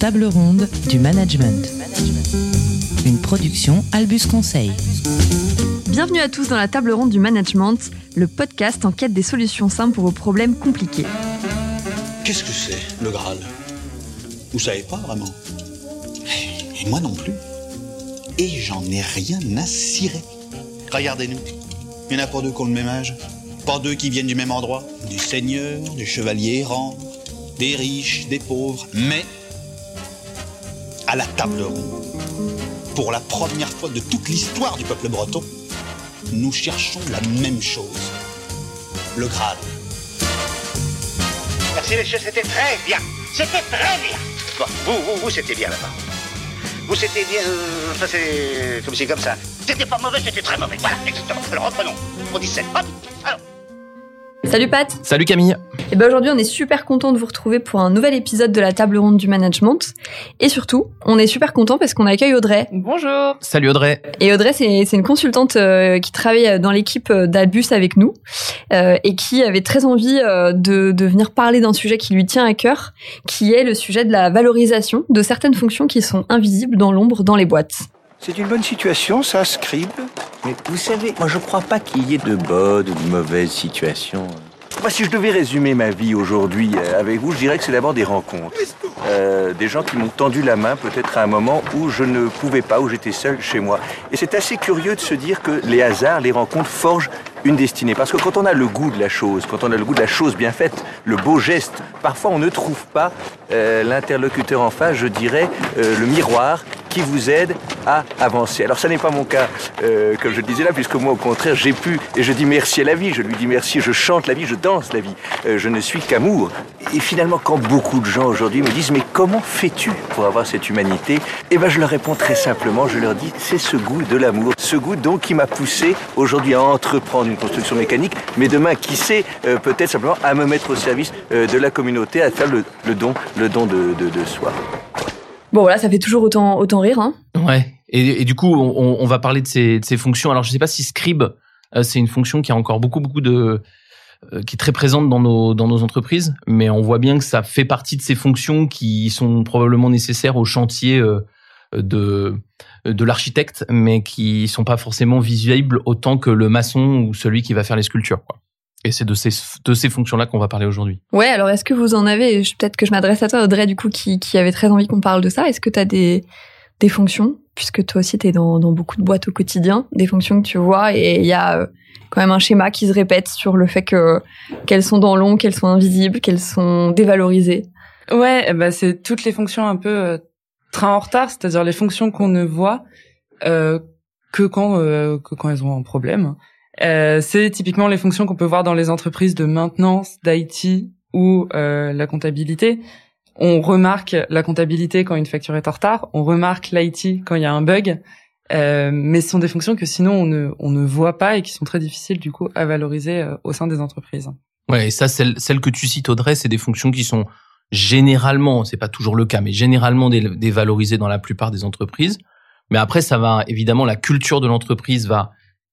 table ronde du management. Une production Albus Conseil. Bienvenue à tous dans la table ronde du management, le podcast en quête des solutions simples pour vos problèmes compliqués. Qu'est-ce que c'est, le Graal? Vous savez pas vraiment? Et moi non plus. Et j'en ai rien à cirer. Regardez-nous. Il y en a pas deux qui ont le même âge. Pas deux qui viennent du même endroit. Du seigneur, du chevalier errant, des riches, des pauvres. Mais, à la table ronde, pour la première fois de toute l'histoire du peuple breton, nous cherchons la même chose. Le Graal. Merci messieurs, c'était très bien. C'était très bien. Vous, vous, vous, c'était bien là-bas. Vous, c'était bien. Enfin, c'est comme c'est comme ça. C'était pas mauvais, c'était très mauvais. Voilà, exactement. Alors reprenons. Au 17. Hop. Alors. Salut Pat Salut Camille Et ben aujourd'hui on est super content de vous retrouver pour un nouvel épisode de la table ronde du management. Et surtout, on est super content parce qu'on accueille Audrey. Bonjour. Salut Audrey Et Audrey, c'est une consultante euh, qui travaille dans l'équipe euh, d'Albus avec nous euh, et qui avait très envie de, de venir parler d'un sujet qui lui tient à cœur, qui est le sujet de la valorisation de certaines fonctions qui sont invisibles dans l'ombre dans les boîtes. C'est une bonne situation, ça, Scribe Mais vous savez, moi je crois pas qu'il y ait de bonnes ou de mauvaises situations. Moi, si je devais résumer ma vie aujourd'hui euh, avec vous, je dirais que c'est d'abord des rencontres. Euh, des gens qui m'ont tendu la main peut-être à un moment où je ne pouvais pas, où j'étais seul chez moi. Et c'est assez curieux de se dire que les hasards, les rencontres forgent une destinée. Parce que quand on a le goût de la chose, quand on a le goût de la chose bien faite, le beau geste, parfois on ne trouve pas euh, l'interlocuteur en face, je dirais, euh, le miroir qui vous aide à avancer. Alors ça n'est pas mon cas, euh, comme je le disais là, puisque moi au contraire j'ai pu, et je dis merci à la vie, je lui dis merci, je chante la vie, je danse la vie, je ne suis qu'amour. Et finalement quand beaucoup de gens aujourd'hui me disent mais comment fais-tu pour avoir cette humanité? Eh ben je leur réponds très simplement, je leur dis c'est ce goût de l'amour, ce goût donc qui m'a poussé aujourd'hui à entreprendre une construction mécanique, mais demain qui sait euh, peut-être simplement à me mettre au service euh, de la communauté, à faire le, le don, le don de, de, de soi. Bon voilà, ça fait toujours autant, autant rire. Hein. Ouais. Et, et du coup, on, on va parler de ces, de ces fonctions. Alors, je sais pas si scribe, euh, c'est une fonction qui a encore beaucoup, beaucoup de, qui est très présente dans nos, dans nos entreprises, mais on voit bien que ça fait partie de ces fonctions qui sont probablement nécessaires au chantier euh, de, de l'architecte, mais qui sont pas forcément visibles autant que le maçon ou celui qui va faire les sculptures, quoi. Et c'est de ces, de ces fonctions-là qu'on va parler aujourd'hui. Ouais, alors est-ce que vous en avez, peut-être que je m'adresse à toi Audrey du coup qui, qui avait très envie qu'on parle de ça, est-ce que tu as des, des fonctions, puisque toi aussi tu es dans, dans beaucoup de boîtes au quotidien, des fonctions que tu vois et il y a euh, quand même un schéma qui se répète sur le fait que qu'elles sont dans l'ombre, qu'elles sont invisibles, qu'elles sont dévalorisées. Ouais, ben, c'est toutes les fonctions un peu euh, train en retard, c'est-à-dire les fonctions qu'on ne voit euh, que quand euh, que quand elles ont un problème. Euh, c'est typiquement les fonctions qu'on peut voir dans les entreprises de maintenance, d'IT ou euh, la comptabilité. On remarque la comptabilité quand une facture est en retard, on remarque l'IT quand il y a un bug, euh, mais ce sont des fonctions que sinon on ne, on ne voit pas et qui sont très difficiles du coup à valoriser euh, au sein des entreprises. Ouais, et ça, celle, celle que tu cites, Audrey, c'est des fonctions qui sont généralement, c'est pas toujours le cas, mais généralement dé- dévalorisées dans la plupart des entreprises. Mais après, ça va, évidemment, la culture de l'entreprise va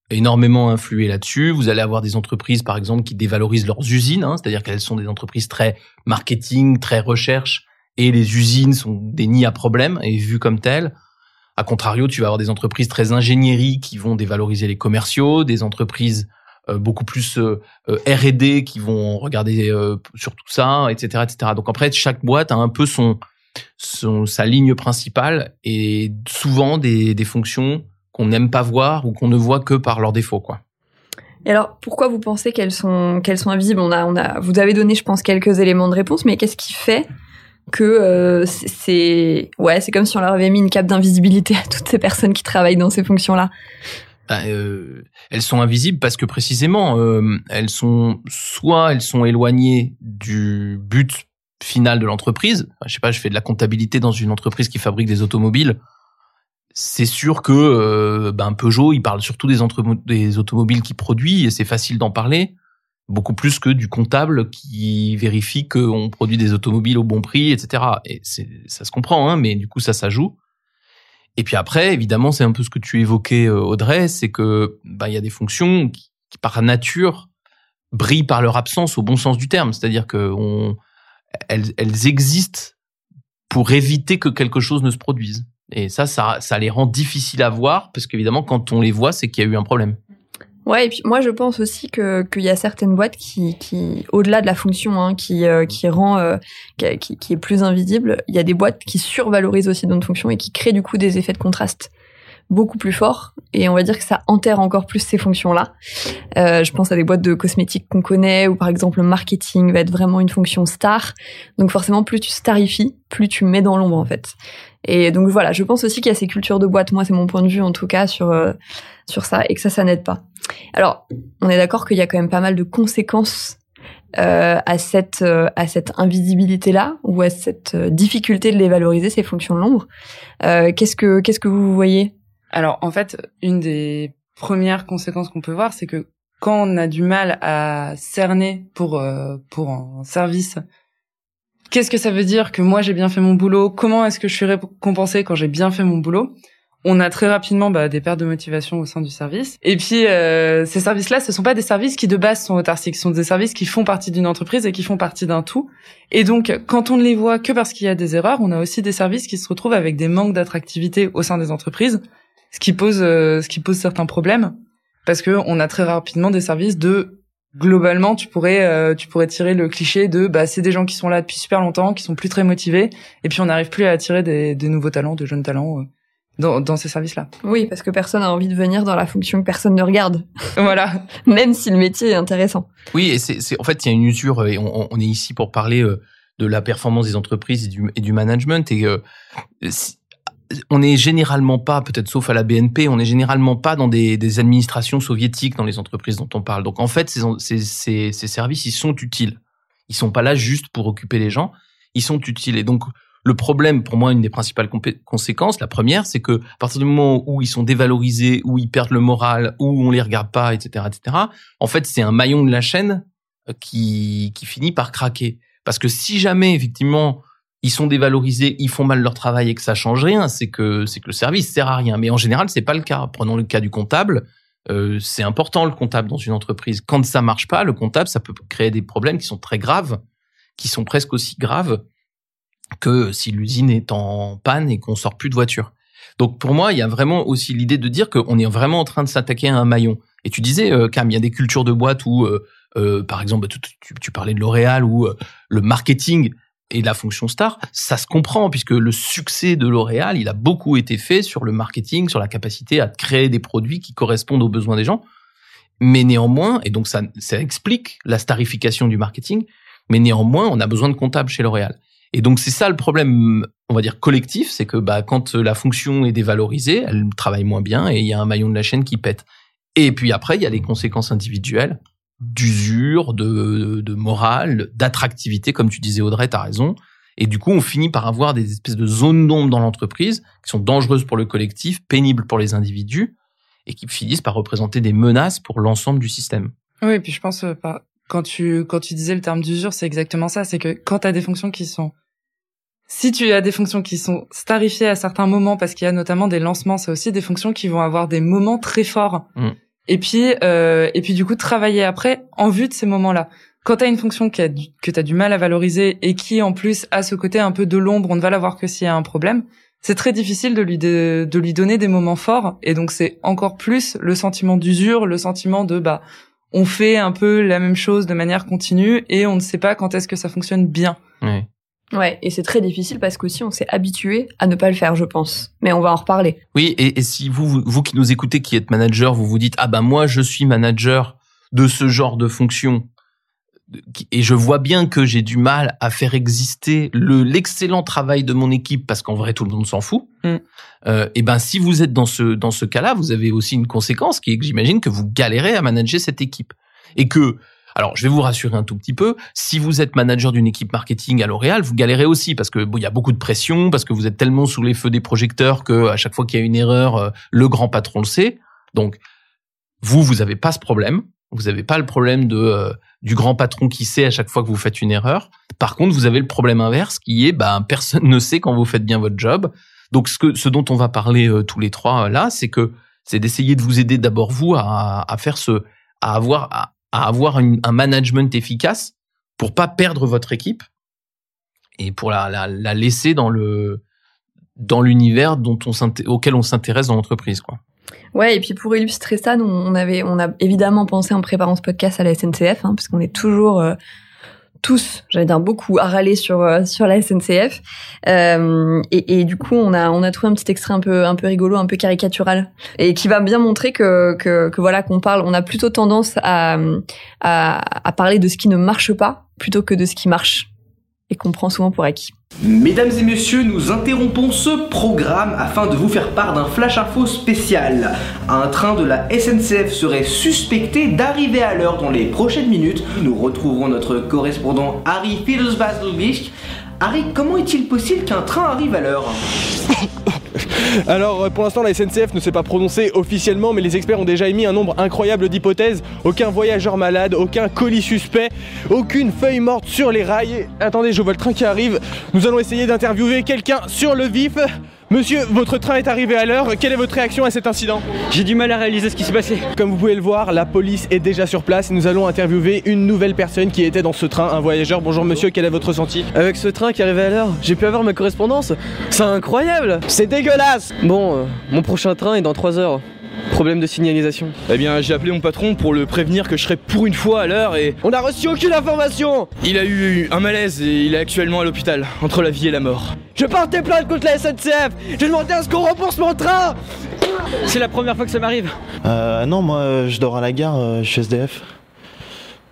énormément influer là-dessus. Vous allez avoir des entreprises, par exemple, qui dévalorisent leurs usines, hein, c'est-à-dire qu'elles sont des entreprises très marketing, très recherche, et les usines sont des nids à problèmes et vues comme telles. A contrario, tu vas avoir des entreprises très ingénierie qui vont dévaloriser les commerciaux, des entreprises beaucoup plus euh, euh, R&D qui vont regarder euh, sur tout ça, etc., etc. Donc après, chaque boîte a un peu son, sa ligne principale et souvent des, fonctions qu'on n'aime pas voir ou qu'on ne voit que par leurs défauts, quoi. Et alors pourquoi vous pensez qu'elles sont qu'elles sont invisibles? On a on a vous avez donné je pense quelques éléments de réponse, mais qu'est-ce qui fait que euh, c'est- ouais c'est comme si on leur avait mis une cape d'invisibilité à toutes ces personnes qui travaillent dans ces fonctions là. Bah, euh, elles sont invisibles parce que précisément, euh, elles sont soit elles sont éloignées du but final de l'entreprise. Je sais pas, je fais de la comptabilité dans une entreprise qui fabrique des automobiles. C'est sûr que euh, ben Peugeot, il parle surtout des, automobiles qu'il produit et c'est facile d'en parler beaucoup plus que du comptable qui vérifie qu'on produit des automobiles au bon prix, etc. Et ça se comprend, hein, mais du coup ça, ça joue. Et puis après, évidemment, c'est un peu ce que tu évoquais, euh, Audrey, c'est que bah, il y a des fonctions qui, par nature, brillent par leur absence au bon sens du terme. C'est-à-dire que on, elles, elles existent pour éviter que quelque chose ne se produise. Et ça, ça, ça les rend difficiles à voir parce qu'évidemment, quand on les voit, c'est qu'il y a eu un problème. Ouais, et puis moi je pense aussi que qu'il y a certaines boîtes qui, qui au-delà de la fonction, hein, qui euh, qui rend, euh, qui, qui est plus invisible, il y a des boîtes qui survalorisent aussi notre fonction et qui créent du coup des effets de contraste beaucoup plus forts. Et on va dire que ça enterre encore plus ces fonctions-là. Euh, je pense à des boîtes de cosmétiques qu'on connaît, où par exemple le marketing va être vraiment une fonction star. Donc forcément, plus tu starifies, plus tu mets dans l'ombre en fait. Et donc voilà, je pense aussi qu'il y a ces cultures de boîte. Moi, c'est mon point de vue en tout cas sur euh, sur ça, et que ça, ça n'aide pas. Alors, on est d'accord qu'il y a quand même pas mal de conséquences euh, à cette euh, à cette invisibilité là ou à cette euh, difficulté de les valoriser ces fonctions de l'ombre. qu'est-ce que qu'est-ce que vous voyez? Alors en fait, une des premières conséquences qu'on peut voir, c'est que quand on a du mal à cerner pour pour un service, qu'est-ce que ça veut dire que moi j'ai bien fait mon boulot? Comment est-ce que je suis récompensé quand j'ai bien fait mon boulot? On a très rapidement bah, des pertes de motivation au sein du service. Et puis euh, ces services-là, ce sont pas des services qui de base sont autarciques, ce sont des services qui font partie d'une entreprise et qui font partie d'un tout. Et donc, quand on ne les voit que parce qu'il y a des erreurs, on a aussi des services qui se retrouvent avec des manques d'attractivité au sein des entreprises, ce qui pose euh, ce qui pose certains problèmes parce que on a très rapidement des services de globalement tu pourrais euh, tu pourrais tirer le cliché de bah c'est des gens qui sont là depuis super longtemps qui sont plus très motivés et puis on n'arrive plus à attirer des, des nouveaux talents de jeunes talents dans, dans ces services-là. Oui, parce que personne n'a envie de venir dans la fonction que personne ne regarde. voilà. Même si le métier est intéressant. Oui, et c'est, en fait, il y a une usure, et on, on, est ici pour parler euh, de la performance des entreprises et du, et du management, et euh, on n'est généralement pas, peut-être sauf à la BNP, on n'est généralement pas dans des, administrations soviétiques dans les entreprises dont on parle. Donc en fait, ces services, ils sont utiles. Ils sont pas là juste pour occuper les gens, ils sont utiles. Et donc, le problème, pour moi, une des principales conséquences, la première, c'est que à partir du moment où ils sont dévalorisés, où ils perdent le moral, où on les regarde pas, etc., etc., en fait, c'est un maillon de la chaîne euh, qui, qui finit par craquer. Parce que si jamais, effectivement, ils sont dévalorisés, ils font mal leur travail et que ça change rien, c'est que c'est que le service sert à rien. Mais en général, c'est pas le cas. Prenons le cas du comptable. Euh, c'est important le comptable dans une entreprise. Quand ça marche pas, le comptable, ça peut créer des problèmes qui sont très graves, qui sont presque aussi graves que si l'usine est en panne et qu'on sort plus de voiture. Donc pour moi, il y a vraiment aussi l'idée de dire qu'on est vraiment en train de s'attaquer à un maillon. Et tu disais, euh, Cam, il y a des cultures de boîte où, euh, par exemple, tu, tu, parlais de L'Oréal, où le marketing et la fonction star, ça se comprend puisque le succès de L'Oréal, il a beaucoup été fait sur le marketing, sur la capacité à créer des produits qui correspondent aux besoins des gens. Mais néanmoins, et donc ça, explique la starification du marketing, mais néanmoins, on a besoin de comptables chez L'Oréal. Et donc c'est ça le problème, on va dire collectif, c'est que bah quand la fonction est dévalorisée, elle travaille moins bien et il y a un maillon de la chaîne qui pète. Et puis après, il y a les conséquences individuelles d'usure, de, de morale, d'attractivité, comme tu disais Audrey, t'as raison. Et du coup, on finit par avoir des espèces de zones d'ombre dans l'entreprise qui sont dangereuses pour le collectif, pénibles pour les individus, et qui finissent par représenter des menaces pour l'ensemble du système. Oui, et puis je pense, euh, pas quand tu quand tu disais le terme d'usure, c'est exactement ça. C'est que quand tu as des fonctions qui sont si tu as des fonctions qui sont starifiées à certains moments, parce qu'il y a notamment des lancements, c'est aussi des fonctions qui vont avoir des moments très forts. Mm. Et puis, euh, et puis du coup, travailler après en vue de ces moments-là. Quand tu as une fonction que tu as du mal à valoriser et qui en plus a ce côté un peu de l'ombre, on ne va la voir que s'il y a un problème, c'est très difficile de lui de, de lui donner des moments forts. Et donc c'est encore plus le sentiment d'usure, le sentiment de bah on fait un peu la même chose de manière continue et on ne sait pas quand est-ce que ça fonctionne bien. Ouais. Ouais, et c'est très difficile parce qu'aussi on s'est habitué à ne pas le faire, je pense. Mais on va en reparler. Oui, et, si vous, vous qui nous écoutez, qui êtes manager, vous vous dites ah ben moi je suis manager de ce genre de fonction et je vois bien que j'ai du mal à faire exister le l'excellent travail de mon équipe parce qu'en vrai tout le monde s'en fout. Mm. Euh, et ben si vous êtes dans ce dans ce cas-là, vous avez aussi une conséquence qui est que j'imagine que vous galérez à manager cette équipe et que alors, je vais vous rassurer un tout petit peu. Si vous êtes manager d'une équipe marketing à L'Oréal, vous galérez aussi parce que bon, il y a beaucoup de pression, parce que vous êtes tellement sous les feux des projecteurs que à chaque fois qu'il y a une erreur, euh, le grand patron le sait. Donc, vous, vous avez pas ce problème. Vous n'avez pas le problème de euh, du grand patron qui sait à chaque fois que vous faites une erreur. Par contre, vous avez le problème inverse qui est ben personne ne sait quand vous faites bien votre job. Donc ce que ce dont on va parler euh, tous les trois là, c'est que c'est d'essayer de vous aider d'abord vous à, à faire ce à avoir à, avoir un management efficace pour pas perdre votre équipe et pour la, la, la laisser dans le dans l'univers dont on auquel on s'intéresse dans l'entreprise quoi. Ouais, et puis pour illustrer ça, nous, on avait, on a évidemment pensé en préparant ce podcast à la SNCF, hein, parce qu'on est toujours euh, tous, j'allais dire beaucoup, à râler sur euh, sur la SNCF. Euh, et, du coup, on a on a trouvé un petit extrait un peu un peu rigolo, un peu caricatural, et qui va bien montrer que que, voilà qu'on parle. On a plutôt tendance à à parler de ce qui ne marche pas plutôt que de ce qui marche et qu'on prend souvent pour acquis. Mesdames et messieurs, nous interrompons ce programme afin de vous faire part d'un flash info spécial. Un train de la SNCF serait suspecté d'arriver à l'heure dans les prochaines minutes. Nous retrouverons notre correspondant Harry Fiddlesbasdelbich. Harry, comment est-il possible qu'un train arrive à l'heure? Alors pour l'instant la SNCF ne s'est pas prononcée officiellement mais les experts ont déjà émis un nombre incroyable d'hypothèses. Aucun voyageur malade, aucun colis suspect, aucune feuille morte sur les rails. Attendez, je vois le train qui arrive. Nous allons essayer d'interviewer quelqu'un sur le vif. Monsieur, votre train est arrivé à l'heure. Quelle est votre réaction à cet incident J'ai du mal à réaliser ce qui s'est passé. Comme vous pouvez le voir, la police est déjà sur place et nous allons interviewer une nouvelle personne qui était dans ce train, un voyageur. Bonjour monsieur, quel est votre ressenti Avec ce train qui arrivait à l'heure, j'ai pu avoir ma correspondance. C'est incroyable C'est dégueulasse Bon, euh, mon prochain train est dans 3 heures. Problème de signalisation. Eh bien, j'ai appelé mon patron pour le prévenir que je serais pour une fois à l'heure et on n'a reçu aucune information. Il a eu un malaise et il est actuellement à l'hôpital, entre la vie et la mort. Je portais plainte contre la SNCF. J'ai demandé à ce qu'on rembourse mon train. C'est la première fois que ça m'arrive. Euh, non, moi, je dors à la gare, euh, je suis SDF.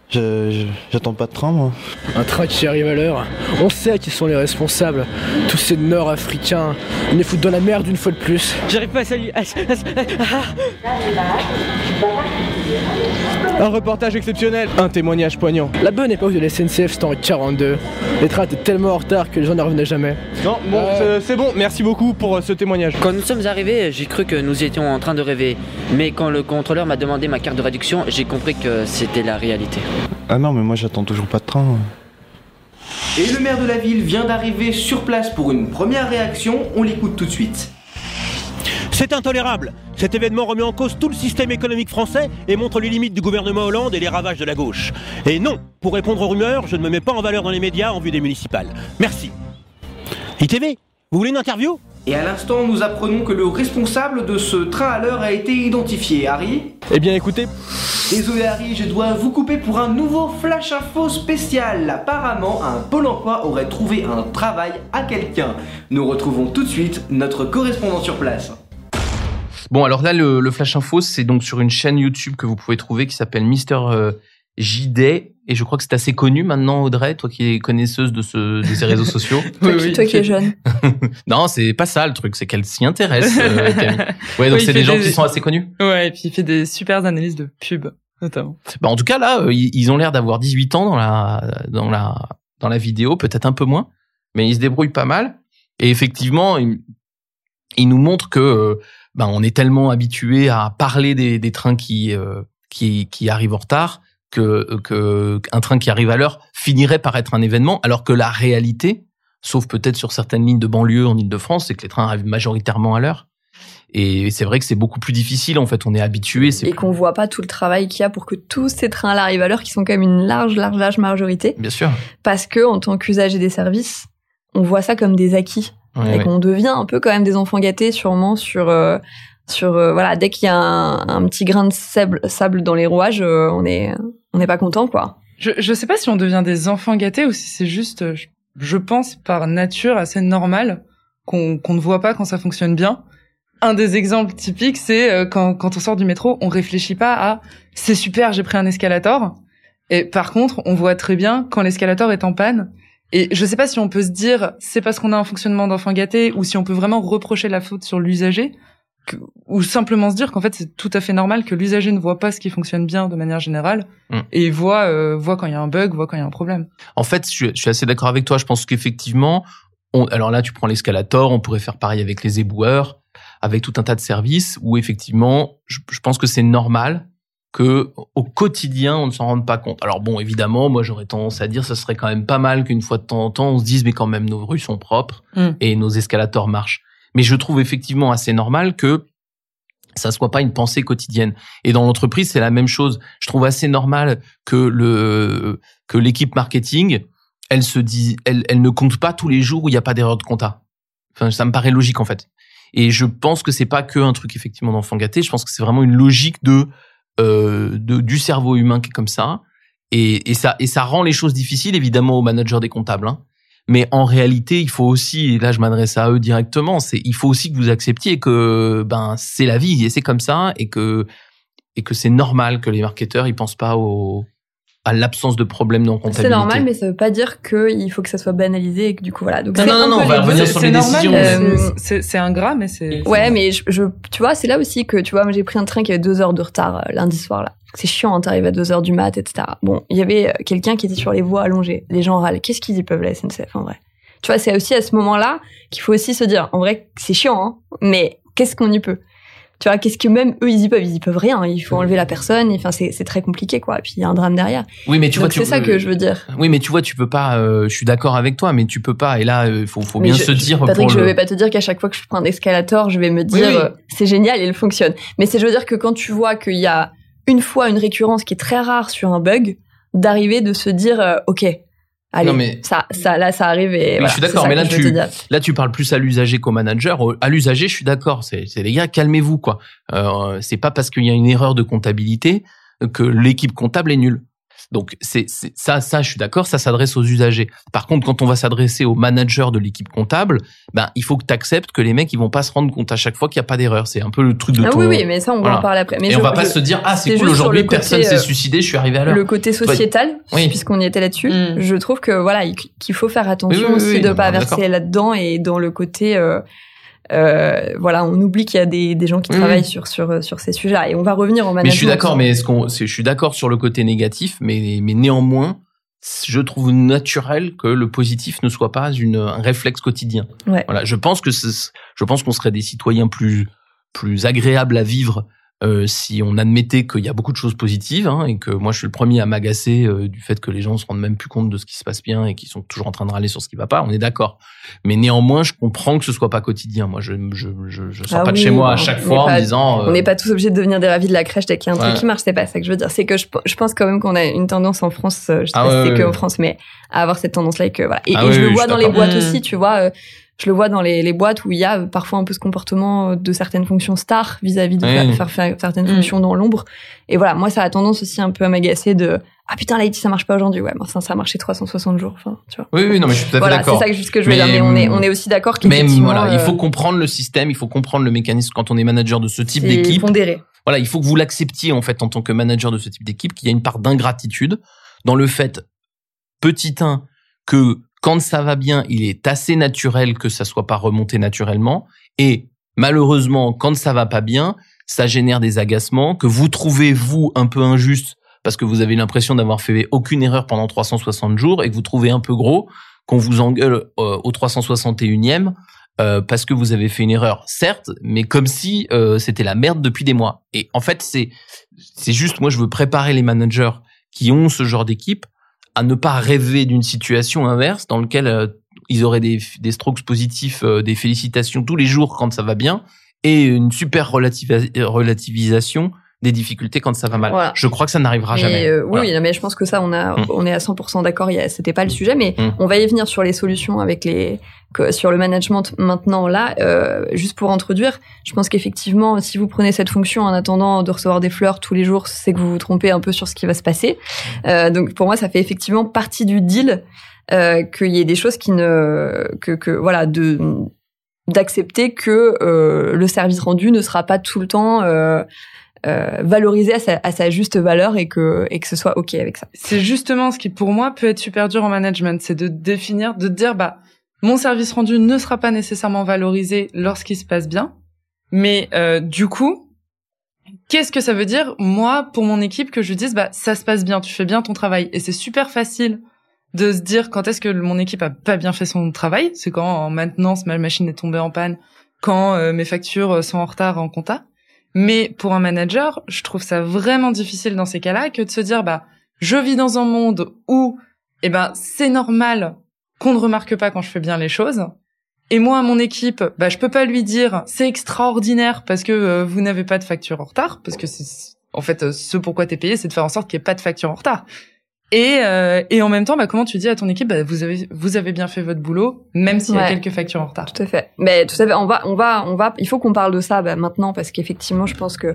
J'attends pas de train, moi. Un train qui arrive à l'heure. On sait qui sont les responsables. Tous ces Nord-Africains. Ils les foutent dans la merde une fois de plus. J'arrive pas à saluer. Un reportage exceptionnel, un témoignage poignant. La bonne époque de la SNCF, c'était en 42. Les trains étaient tellement en retard que les gens ne revenaient jamais. Non, bon, euh... c'est bon, merci beaucoup pour ce témoignage. Quand nous sommes arrivés, j'ai cru que nous étions en train de rêver. Mais quand le contrôleur m'a demandé ma carte de réduction, j'ai compris que c'était la réalité. Ah non, mais moi j'attends toujours pas de train. Et le maire de la ville vient d'arriver sur place pour une première réaction, on l'écoute tout de suite. C'est intolérable. Cet événement remet en cause tout le système économique français et montre les limites du gouvernement Hollande et les ravages de la gauche. Et non, pour répondre aux rumeurs, je ne me mets pas en valeur dans les médias en vue des municipales. Merci. ITV, vous voulez une interview? Et à l'instant, nous apprenons que le responsable de ce train à l'heure a été identifié. Harry? Eh bien écoutez... Désolé Harry, je dois vous couper pour un nouveau flash info spécial. Apparemment, un pôle emploi aurait trouvé un travail à quelqu'un. Nous retrouvons tout de suite notre correspondant sur place. Bon, alors là, le, le flash info, c'est donc sur une chaîne YouTube que vous pouvez trouver qui s'appelle Mister euh, JD. Et je crois que c'est assez connu maintenant, Audrey, toi qui es connaisseuse de, ce, de ces réseaux sociaux. oui, oui, toi qui es jeune. non, c'est pas ça le truc, c'est qu'elle s'y intéresse. Euh, ouais, donc c'est des gens des... qui sont assez connus. Ouais, et puis il fait des super analyses de pub, notamment. Bah, en tout cas, là, ils ont l'air d'avoir 18 ans dans la, dans la, dans la vidéo, peut-être un peu moins, mais ils se débrouillent pas mal. Et effectivement, ils, ils nous montrent que ben, on est tellement habitué à parler des, des trains qui, euh, qui, qui arrivent en retard que, que un train qui arrive à l'heure finirait par être un événement, alors que la réalité, sauf peut-être sur certaines lignes de banlieue en Ile-de-France, c'est que les trains arrivent majoritairement à l'heure. Et c'est vrai que c'est beaucoup plus difficile, en fait, on est habitué. Et qu'on voit pas tout le travail qu'il y a pour que tous ces trains-là arrivent à l'heure, qui sont quand même une large, large, large majorité. Bien sûr. Parce que, en tant qu'usager des services, on voit ça comme des acquis. Ouais, et qu'on devient un peu quand même des enfants gâtés, sûrement, sur, euh, sur, euh, voilà, dès qu'il y a un, un, petit grain de sable, sable dans les rouages, euh, on est, on n'est pas content, quoi. Je, je sais pas si on devient des enfants gâtés ou si c'est juste, je, je, pense, par nature assez normal qu'on qu'on ne voit pas quand ça fonctionne bien. Un des exemples typiques, c'est euh, quand, quand on sort du métro, on réfléchit pas à c'est super, j'ai pris un escalator. Et par contre, on voit très bien quand l'escalator est en panne. Et je sais pas si on peut se dire c'est parce qu'on a un fonctionnement d'enfant gâté ou si on peut vraiment reprocher la faute sur l'usager ou simplement se dire qu'en fait c'est tout à fait normal que l'usager ne voit pas ce qui fonctionne bien de manière générale mm. et voit euh, voit quand il y a un bug, voit quand il y a un problème. En fait, je, je suis assez d'accord avec toi. Je pense qu'effectivement, on, alors là, tu prends l'escalator, on pourrait faire pareil avec les éboueurs, avec tout un tas de services où effectivement, je, je pense que c'est normal que au quotidien on ne s'en rende pas compte. Alors bon, évidemment, moi j'aurais tendance à dire ce serait quand même pas mal qu'une fois de temps en temps on se dise mais quand même nos rues sont propres mm. et nos escalators marchent. Mais je trouve effectivement assez normal que ça soit pas une pensée quotidienne. Et dans l'entreprise, c'est la même chose. Je trouve assez normal que le que l'équipe marketing elle se dit, elle, elle ne compte pas tous les jours où il n'y a pas d'erreur de compta. Enfin, ça me paraît logique en fait. Et je pense que c'est pas que un truc effectivement d'enfant gâté. Je pense que c'est vraiment une logique de, euh, de du cerveau humain qui est comme ça. Et, et ça et ça rend les choses difficiles évidemment aux managers des comptables. Hein. Mais en réalité, il faut aussi, et là je m'adresse à eux directement, c'est il faut aussi que vous acceptiez que ben c'est la vie et c'est comme ça et que et que c'est normal que les marketeurs ils pensent pas au à l'absence de problèmes dans comptabilité. C'est normal, mais ça veut pas dire qu'il faut que ça soit banalisé et que du coup voilà. Donc Non, c'est non, non, on va revenir sur les normal, décisions. c'est- ingrat, mais c'est. Ouais, mais je, je- tu vois, c'est là aussi que, tu vois, moi j'ai pris un train qui avait deux heures de retard euh, lundi soir là. C'est chiant, hein, t'arrives à deux heures du mat, etc. Bon, il y avait euh, quelqu'un qui était sur les voies allongées. Les gens râlent. Qu'est-ce qu'ils y peuvent la SNCF en vrai? Tu vois, c'est aussi à ce moment-là qu'il faut aussi se dire, en vrai, c'est chiant, hein, mais qu'est-ce qu'on y peut? Tu vois, qu'est-ce que même eux ils y peuvent Ils y peuvent rien. Il faut enlever la personne. Enfin, c'est très compliqué quoi. Et puis il y a un drame derrière. Oui, mais tu vois, Donc tu c'est ça que je veux dire. Oui, mais tu vois, tu peux pas. euh, je suis d'accord avec toi, mais tu peux pas. Et là, il faut, faut Mais bien je- se dire. Patrick, pour je le- vais pas te dire qu'à chaque fois que je prends un escalator, je vais me dire oui. euh, c'est génial et il fonctionne. Mais c'est je veux dire que quand tu vois qu'il y a une fois une récurrence qui est très rare sur un bug, d'arriver de se dire euh, ok, allez, Non, mais- ça, ça, là, ça arrive et Oui, voilà, je suis d'accord, mais là tu, là tu parles plus à l'usager qu'au manager. À l'usager, je suis d'accord. C'est, c'est les gars, calmez-vous quoi. Euh, c'est pas parce qu'il y a une erreur de comptabilité que l'équipe comptable est nulle. Donc c'est, c'est ça, ça, je suis d'accord. Ça s'adresse aux usagers. Par contre, quand on va s'adresser au manager de l'équipe comptable, ben il faut que tu acceptes que les mecs ils vont pas se rendre compte à chaque fois qu'il y a pas d'erreur. C'est un peu le truc de Ah ton- oui, oui, mais ça, on va en parler après. Mais Et je- on va pas je- se dire ah c'est cool aujourd'hui personne s'est euh, suicidé, je suis arrivé à l'heure. Le côté sociétal, Oui. puisqu'on y était là-dessus, Mm. je trouve que voilà, il- qu'il faut faire attention Oui, oui, oui, aussi oui, de non, pas verser là-dedans et dans le côté euh, euh, voilà, on oublie qu'il y a des, des gens qui Oui, travaillent sur sur sur ces sujets-là et on va revenir au management. Mais je suis d'accord, mais est-ce qu'on, c'est- je suis d'accord sur le côté négatif, mais, mais néanmoins, je trouve naturel que le positif ne soit pas une, un réflexe quotidien. Ouais. Voilà, je pense que ce- je pense qu'on serait des citoyens plus, plus agréables à vivre euh, si on admettait qu'il y a beaucoup de choses positives hein, et que moi je suis le premier à m'agacer euh, du fait que les gens se rendent même plus compte de ce qui se passe bien et qu'ils sont toujours en train de râler sur ce qui va pas. On est d'accord, mais néanmoins je comprends que ce soit pas quotidien. Moi je je je, je sors Ah pas de chez moi à chaque fois en disant. euh, On n'est pas tous obligés de devenir des ravis de la crèche dès qu'il y a un Ouais. truc qui marche, c'est pas ça que je veux dire. C'est que je, je pense quand même qu'on a une tendance en France, euh, je sais Ah pas si ouais, c'est ouais, que en ouais. France, mais à avoir cette tendance-là et que voilà. Et, Ah et oui, je le oui, vois je dans les boîtes Mm. aussi, tu vois. Je le vois dans les, les boîtes où il y a parfois un peu ce comportement euh, de certaines fonctions stars vis-à-vis de Oui. faire, faire, faire certaines Mm. fonctions dans l'ombre. Et voilà, moi ça a tendance aussi un peu à m'agacer de ah putain l'IT ça marche pas aujourd'hui, ouais, mais ça, ça a marché 360 jours, enfin tu vois. Oui, oui, non, mais je suis tout à fait Voilà, c'est d'accord. ça que juste que je veux dire. Mais on est on est aussi d'accord Mais qu'effectivement voilà, il euh, faut comprendre le système, il faut comprendre le mécanisme quand on est manager de ce type c'est d'équipe. pondéré. Voilà, il faut que vous l'acceptiez en fait en tant que manager de ce type d'équipe, qu'il y a une part d'ingratitude dans le fait, petit 1, que quand ça va bien, il est assez naturel que ça soit pas remonté naturellement, et malheureusement, quand ça va pas bien, ça génère des agacements que vous trouvez vous un peu injuste parce que vous avez l'impression d'avoir fait aucune erreur pendant 360 jours et que vous trouvez un peu gros qu'on vous engueule euh, au 361e euh, parce que vous avez fait une erreur, certes, mais comme si euh, c'était la merde depuis des mois. Et en fait, c'est c'est juste, moi, je veux préparer les managers qui ont ce genre d'équipe à ne pas rêver d'une situation inverse dans laquelle euh, ils auraient des, strokes positifs, euh, des félicitations tous les jours quand ça va bien, et une super relativisation des difficultés quand ça va mal. Voilà. Je crois que ça n'arrivera Mais, jamais. euh, oui, Voilà. oui, non, mais je pense que ça, on a, Mm. on est à 100% d'accord. C'était pas le sujet, mais Mm. on va y venir sur les solutions avec les, que- sur le management maintenant. Là, euh, juste pour introduire, je pense qu'effectivement, si vous prenez cette fonction en attendant de recevoir des fleurs tous les jours, c'est que vous vous trompez un peu sur ce qui va se passer. Euh, donc, pour moi, ça fait effectivement partie du deal qu'il y ait des choses qui ne, que, que voilà, de d'accepter que euh, le service rendu ne sera pas tout le temps euh, euh, valorisé à sa, à sa juste valeur et que et que ce soit ok avec ça. C'est justement ce qui, pour moi, peut être super dur en management, c'est de définir, de dire, bah, mon service rendu ne sera pas nécessairement valorisé lorsqu'il se passe bien, mais euh, du coup, qu'est-ce que ça veue dire, moi, pour mon équipe, que je dise, bah, ça se passe bien, tu fais bien ton travail, et c'est super facile de se dire quand est-ce que mon équipe a pas bien fait son travail, c'est quand en maintenance ma machine est tombée en panne, quand euh, mes factures sont en retard en compta. Mais pour un manager, je trouve ça vraiment difficile dans ces cas-là que de se dire bah je vis dans un monde où eh ben c'est normal qu'on ne remarque pas quand je fais bien les choses. Et moi, mon équipe, bah je peux pas lui dire c'est extraordinaire parce que euh, vous n'avez pas de facture en retard parce que c'est en fait euh, ce pourquoi t'es payé, c'est de faire en sorte qu'il n'y ait pas de facture en retard. Et, euh, et en même temps, bah, comment tu dis à ton équipe, bah, vous avez vous avez bien fait votre boulot, même s'il y a quelques factures en retard. Tout à fait. Mais tout à fait. On va, on va, on va. Il faut qu'on parle de ça bah, maintenant parce qu'effectivement, je pense que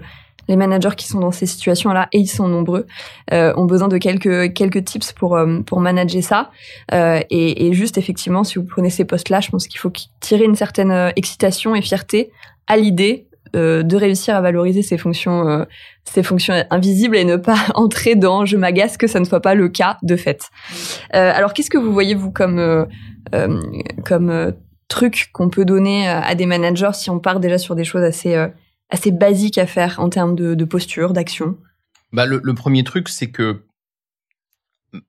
les managers qui sont dans ces situations-là, et ils sont nombreux, euh, ont besoin de quelques quelques tips pour euh, pour manager ça. Euh, et, et juste effectivement, si vous prenez ces postes-là, je pense qu'il faut tirer une certaine euh, excitation et fierté à l'idée euh, de réussir à valoriser ces fonctions, euh, ces fonctions invisibles et ne pas entrer dans je m'agace que ça ne soit pas le cas de fait. Euh, alors, qu'est-ce que vous voyez vous comme euh, euh, comme euh, truc qu'on peut donner euh, à des managers si on part déjà sur des choses assez euh, assez basiques à faire en termes de, posture, d'action? Bah, le, premier truc, c'est que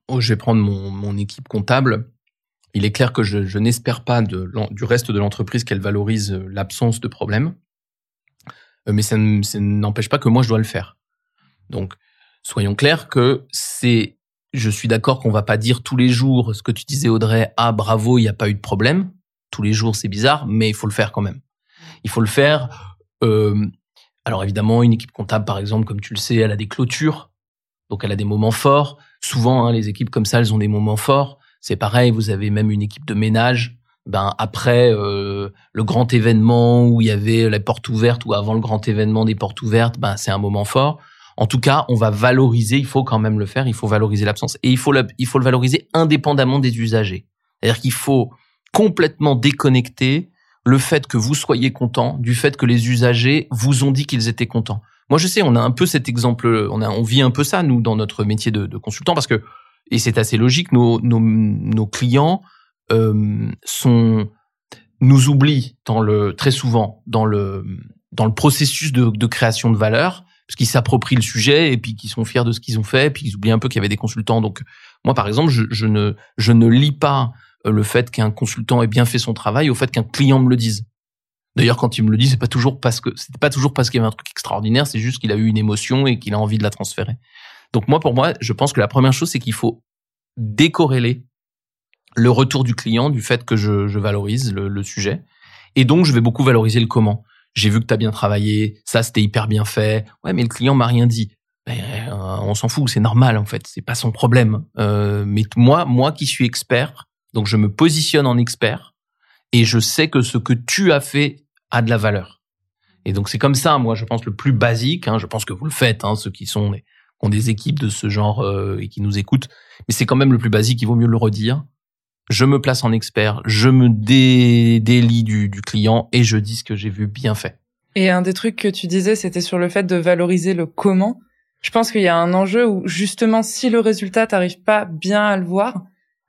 oh, je vais prendre mon, mon équipe comptable. Il est clair que je, n'espère pas du reste de l'entreprise qu'elle valorise euh, l'absence de problème. Euh, Mais ça, ne- ça n'empêche pas que moi, je dois le faire. Donc, soyons clairs que c'est, je suis d'accord qu'on va pas dire tous les jours ce que tu disais, Audrey, ah, bravo, il n'y a pas eu de problème. Tous les jours, c'est bizarre, mais il faut le faire quand même. Il faut le faire. euh, alors évidemment, une équipe comptable, par exemple, comme tu le sais, elle a des clôtures, donc elle a des moments forts. Souvent, hein, les équipes comme ça, elles ont des moments forts. C'est pareil, vous avez même une équipe de ménage. Ben après euh, le grand événement où il y avait les portes ouvertes ou avant le grand événement des portes ouvertes, ben c'est un moment fort. En tout cas, on va valoriser. Il faut quand même le faire. Il faut valoriser l'absence et il faut le, il faut le valoriser indépendamment des usagers. C'est-à-dire qu'il faut complètement déconnecter le fait que vous soyez content du fait que les usagers vous ont dit qu'ils étaient contents. Moi, je sais, on a un peu cet exemple, on a, on vit un peu ça nous dans notre métier de, de consultant parce que et c'est assez logique. Nos nos, nos clients euh, sont nous oublient dans le très souvent dans le dans le processus de, création de valeur parce qu'ils s'approprient le sujet et puis qu'ils sont fiers de ce qu'ils ont fait et puis ils oublient un peu qu'il y avait des consultants. Donc moi, par exemple, je, je ne je ne lis pas euh, le fait qu'un consultant ait bien fait son travail au fait qu'un client me le dise. D'ailleurs, quand il me le dit, c'est pas toujours parce que c'est pas toujours parce qu'il y avait un truc extraordinaire, c'est juste qu'il a eu une émotion et qu'il a envie de la transférer. Donc moi, pour moi, je pense que la première chose, c'est qu'il faut décorréler le retour du client du fait que je, valorise le, sujet. Et donc, je vais beaucoup valoriser le comment. J'ai vu que tu as bien travaillé, ça c'était hyper bien fait. Ouais, mais le client m'a rien dit. Ben, euh, on s'en fout, c'est normal en fait, c'est pas son problème. Euh, mais moi, moi qui suis expert, donc je me positionne en expert et je sais que ce que tu as fait a de la valeur. Et donc c'est comme ça, moi je pense le plus basique. Hein, je pense que vous le faites, hein, ceux qui sont ont des équipes de ce genre euh, et qui nous écoutent. Mais c'est quand même le plus basique. Il vaut mieux le redire. Je me place en expert, je me dé délie du, du client et je dis ce que j'ai vu bien fait. Et un des trucs que tu disais, c'était sur le fait de valoriser le comment. Je pense qu'il y a un enjeu où justement, si le résultat t'arrive pas bien à le voir,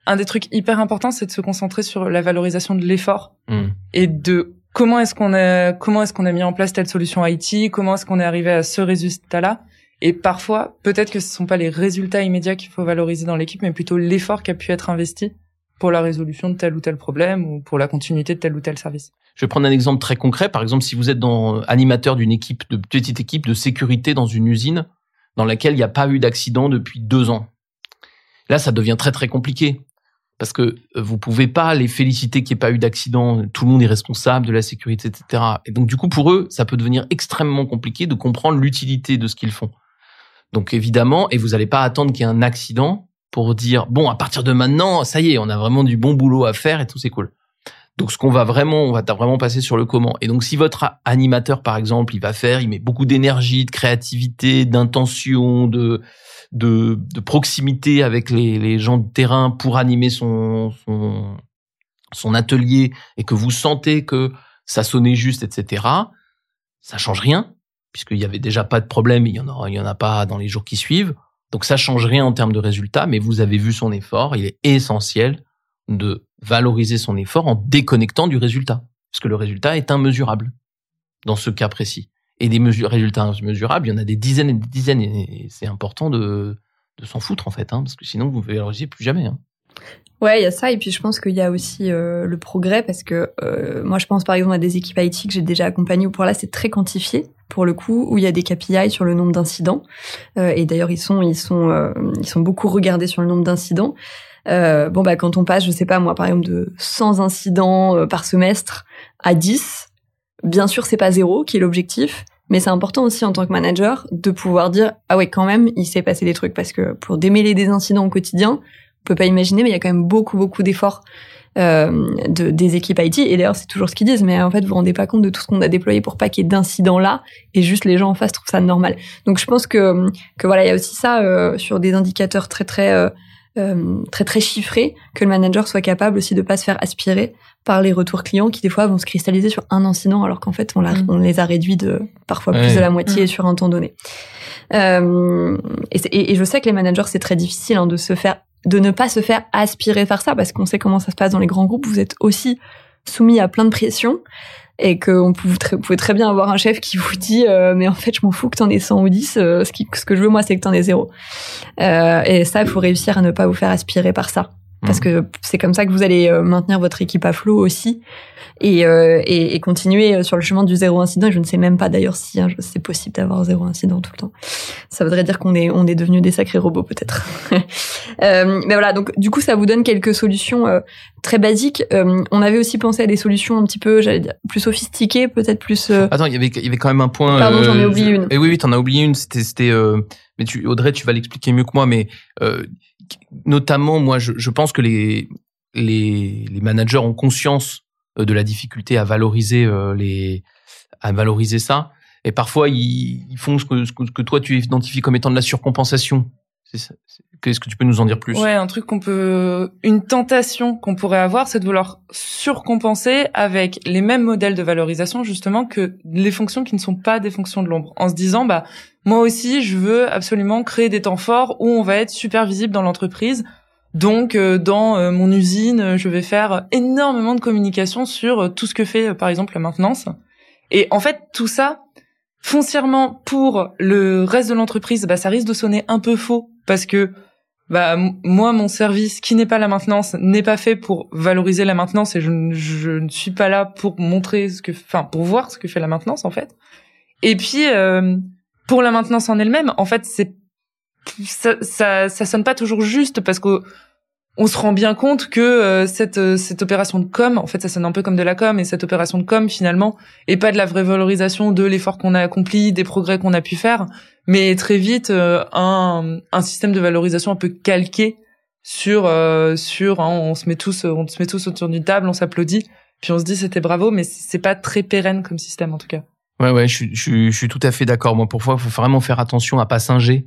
un des trucs hyper importants, c'est de se concentrer sur la valorisation de l'effort Mm. et de comment est-ce qu'on a comment est-ce qu'on a mis en place telle solution IT, comment est-ce qu'on est arrivé à ce résultat-là. Et parfois, peut-être que ce sont pas les résultats immédiats qu'il faut valoriser dans l'équipe, mais plutôt l'effort qui a pu être investi pour la résolution de tel ou tel problème ou pour la continuité de tel ou tel service. Je vais prendre un exemple très concret. Par exemple, si vous êtes dans, animateur d'une équipe, de petite équipe de sécurité dans une usine dans laquelle il n'y a pas eu d'accident depuis deux ans. Là, ça devient très très compliqué parce que vous pouvez pas les féliciter qu'il n'y ait pas eu d'accident. Tout le monde est responsable de la sécurité, etc. Et donc, du coup, pour eux, ça peut devenir extrêmement compliqué de comprendre l'utilité de ce qu'ils font. Donc, évidemment, et vous n'allez pas attendre qu'il y ait un accident pour dire bon, à partir de maintenant, ça y est, on a vraiment du bon boulot à faire et tout, c'est cool. Donc, ce qu'on va vraiment, on va vraiment passer sur le comment. Et donc, si votre animateur, par exemple, il va faire, il met beaucoup d'énergie, de créativité, d'intention, de, de, proximité avec les, les gens de terrain pour animer son, son, son atelier et que vous sentez que ça sonnait juste, etc., ça change rien, puisqu'il y avait déjà pas de problème, il y en aura, il y en a pas dans les jours qui suivent. Donc, ça change rien en termes de résultats, mais vous avez vu son effort. Il est essentiel de valoriser son effort en déconnectant du résultat, parce que le résultat est immesurable dans ce cas précis. Et des résultats immesurables, il y en a des dizaines et des dizaines, et c'est important de, de s'en foutre en fait, hein, parce que sinon vous ne valorisez plus jamais. Hein. Ouais, il y a ça, et puis je pense qu'il y a aussi euh, le progrès, parce que euh, moi je pense par exemple à des équipes IT que j'ai déjà accompagnées, où pour là c'est très quantifié, pour le coup, où il y a des KPI sur le nombre d'incidents, euh, et d'ailleurs ils sont, ils, sont, ils sont beaucoup regardés sur le nombre d'incidents. Bon bah quand on passe, je sais pas moi par exemple de 100 incidents par semestre à 10, bien sûr c'est pas zéro qui est l'objectif, Mais c'est important aussi en tant que manager de pouvoir dire ah ouais quand même il s'est passé des trucs parce que pour démêler des incidents au quotidien, peut pas imaginer mais il y a quand même beaucoup beaucoup d'efforts euh, de, des équipes IT et d'ailleurs c'est toujours ce qu'ils disent mais en fait vous vous rendez pas compte de tout ce qu'on a déployé pour pas qu'il y ait d'incidents là et juste les gens en face trouvent ça normal. Donc je pense que que voilà il y a aussi ça euh, sur des indicateurs très très euh, très très chiffrés que le manager soit capable aussi de pas se faire aspirer par les retours clients qui des fois vont se cristalliser sur un incident alors qu'en fait on, l'a- Mm. on les a réduits de parfois plus de la moitié Mm. sur un temps donné. Euh, et, c'est- et- et je sais que les managers c'est très difficile hein, de se faire de ne pas se faire aspirer par ça parce qu'on sait comment ça se passe dans les grands groupes. Vous êtes aussi soumis à plein de pression et que on vous très- pouvez très bien avoir un chef qui vous dit euh, mais en fait je m'en fous que t'en aies 100 ou 10 euh, ce, qui, ce que je veux moi c'est que t'en aies zéro euh, et ça il faut réussir à ne pas vous faire aspirer par ça parce que c'est comme ça que vous allez euh, maintenir votre équipe à flot aussi et, euh, et, et continuer sur le chemin du zéro incident. Je ne sais même pas d'ailleurs si hein, c'est possible d'avoir zéro incident tout le temps. Ça voudrait dire qu'on est on est devenu des sacrés robots peut-être. euh, mais voilà, donc du coup ça vous donne quelques solutions euh, très basiques. Euh, on avait aussi pensé à des solutions un petit peu, j'allais dire, plus sophistiquées, peut-être plus. euh, Attends, il y avait, il y avait quand même un point. Pardon, j'en ai oublié une. Et oui, oui, t'en as oublié une. C'était, c'était. euh, mais tu, Audrey, tu vas l'expliquer mieux que moi. Mais euh, notamment, moi, je, je pense que les, les, les managers ont conscience euh, de la difficulté à valoriser euh, les, à valoriser ça. Et parfois, ils, ils font ce que, ce que, ce que toi tu identifies comme étant de la surcompensation. Qu'est-ce que tu peux nous en dire plus? Ouais, un truc qu'on peut, une tentation qu'on pourrait avoir, c'est de vouloir surcompenser avec les mêmes modèles de valorisation justement que les fonctions qui ne sont pas des fonctions de l'ombre, en se disant bah moi aussi je veux absolument créer des temps forts où on va être super visible dans l'entreprise. Donc euh, dans euh, mon usine, euh, je vais faire énormément de communication sur tout ce que fait par exemple la maintenance. Et en fait tout ça, foncièrement pour le reste de l'entreprise, bah ça risque de sonner un peu faux parce que bah moi mon service qui n'est pas la maintenance n'est pas fait pour valoriser la maintenance et je, je ne suis pas là pour montrer ce que enfin pour voir ce que fait la maintenance en fait. Et puis euh, pour la maintenance en elle-même en fait c'est ça, ça ça sonne pas toujours juste parce que on se rend bien compte que euh, cette euh, cette opération de com en fait ça sonne un peu comme de la com et cette opération de com finalement est pas de la vraie valorisation de l'effort qu'on a accompli des progrès qu'on a pu faire mais très vite euh, un un système de valorisation un peu calqué sur euh, sur hein, on se met tous on se met tous autour d'une table on s'applaudit puis on se dit c'était bravo mais c'est pas très pérenne comme système en tout cas Ouais, ouais, je, suis- je, je suis tout à fait d'accord. Moi, parfois, il faut vraiment faire attention à pas singer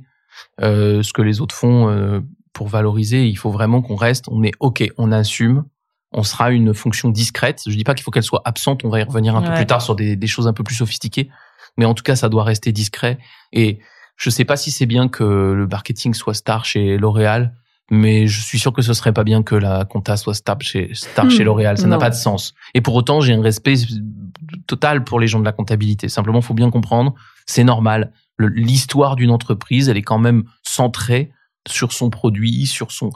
euh, ce que les autres font euh, pour valoriser. Il faut vraiment qu'on reste, on est OK, on assume. On sera une fonction discrète. Je dis pas qu'il faut qu'elle soit absente. On va y revenir un peu plus tard sur des, des choses un peu plus sophistiquées. Mais en tout cas, ça doit rester discret. Et je sais pas si c'est bien que le marketing soit star chez L'Oréal, mais je suis sûr que ce serait pas bien que la compta soit star chez, star Hmm, chez L'Oréal. Ça n'a pas de sens. Et pour autant, j'ai un respect total pour les gens de la comptabilité. Simplement, faut bien comprendre, c'est normal. L'histoire d'une entreprise, elle est quand même centrée sur son produit, sur son,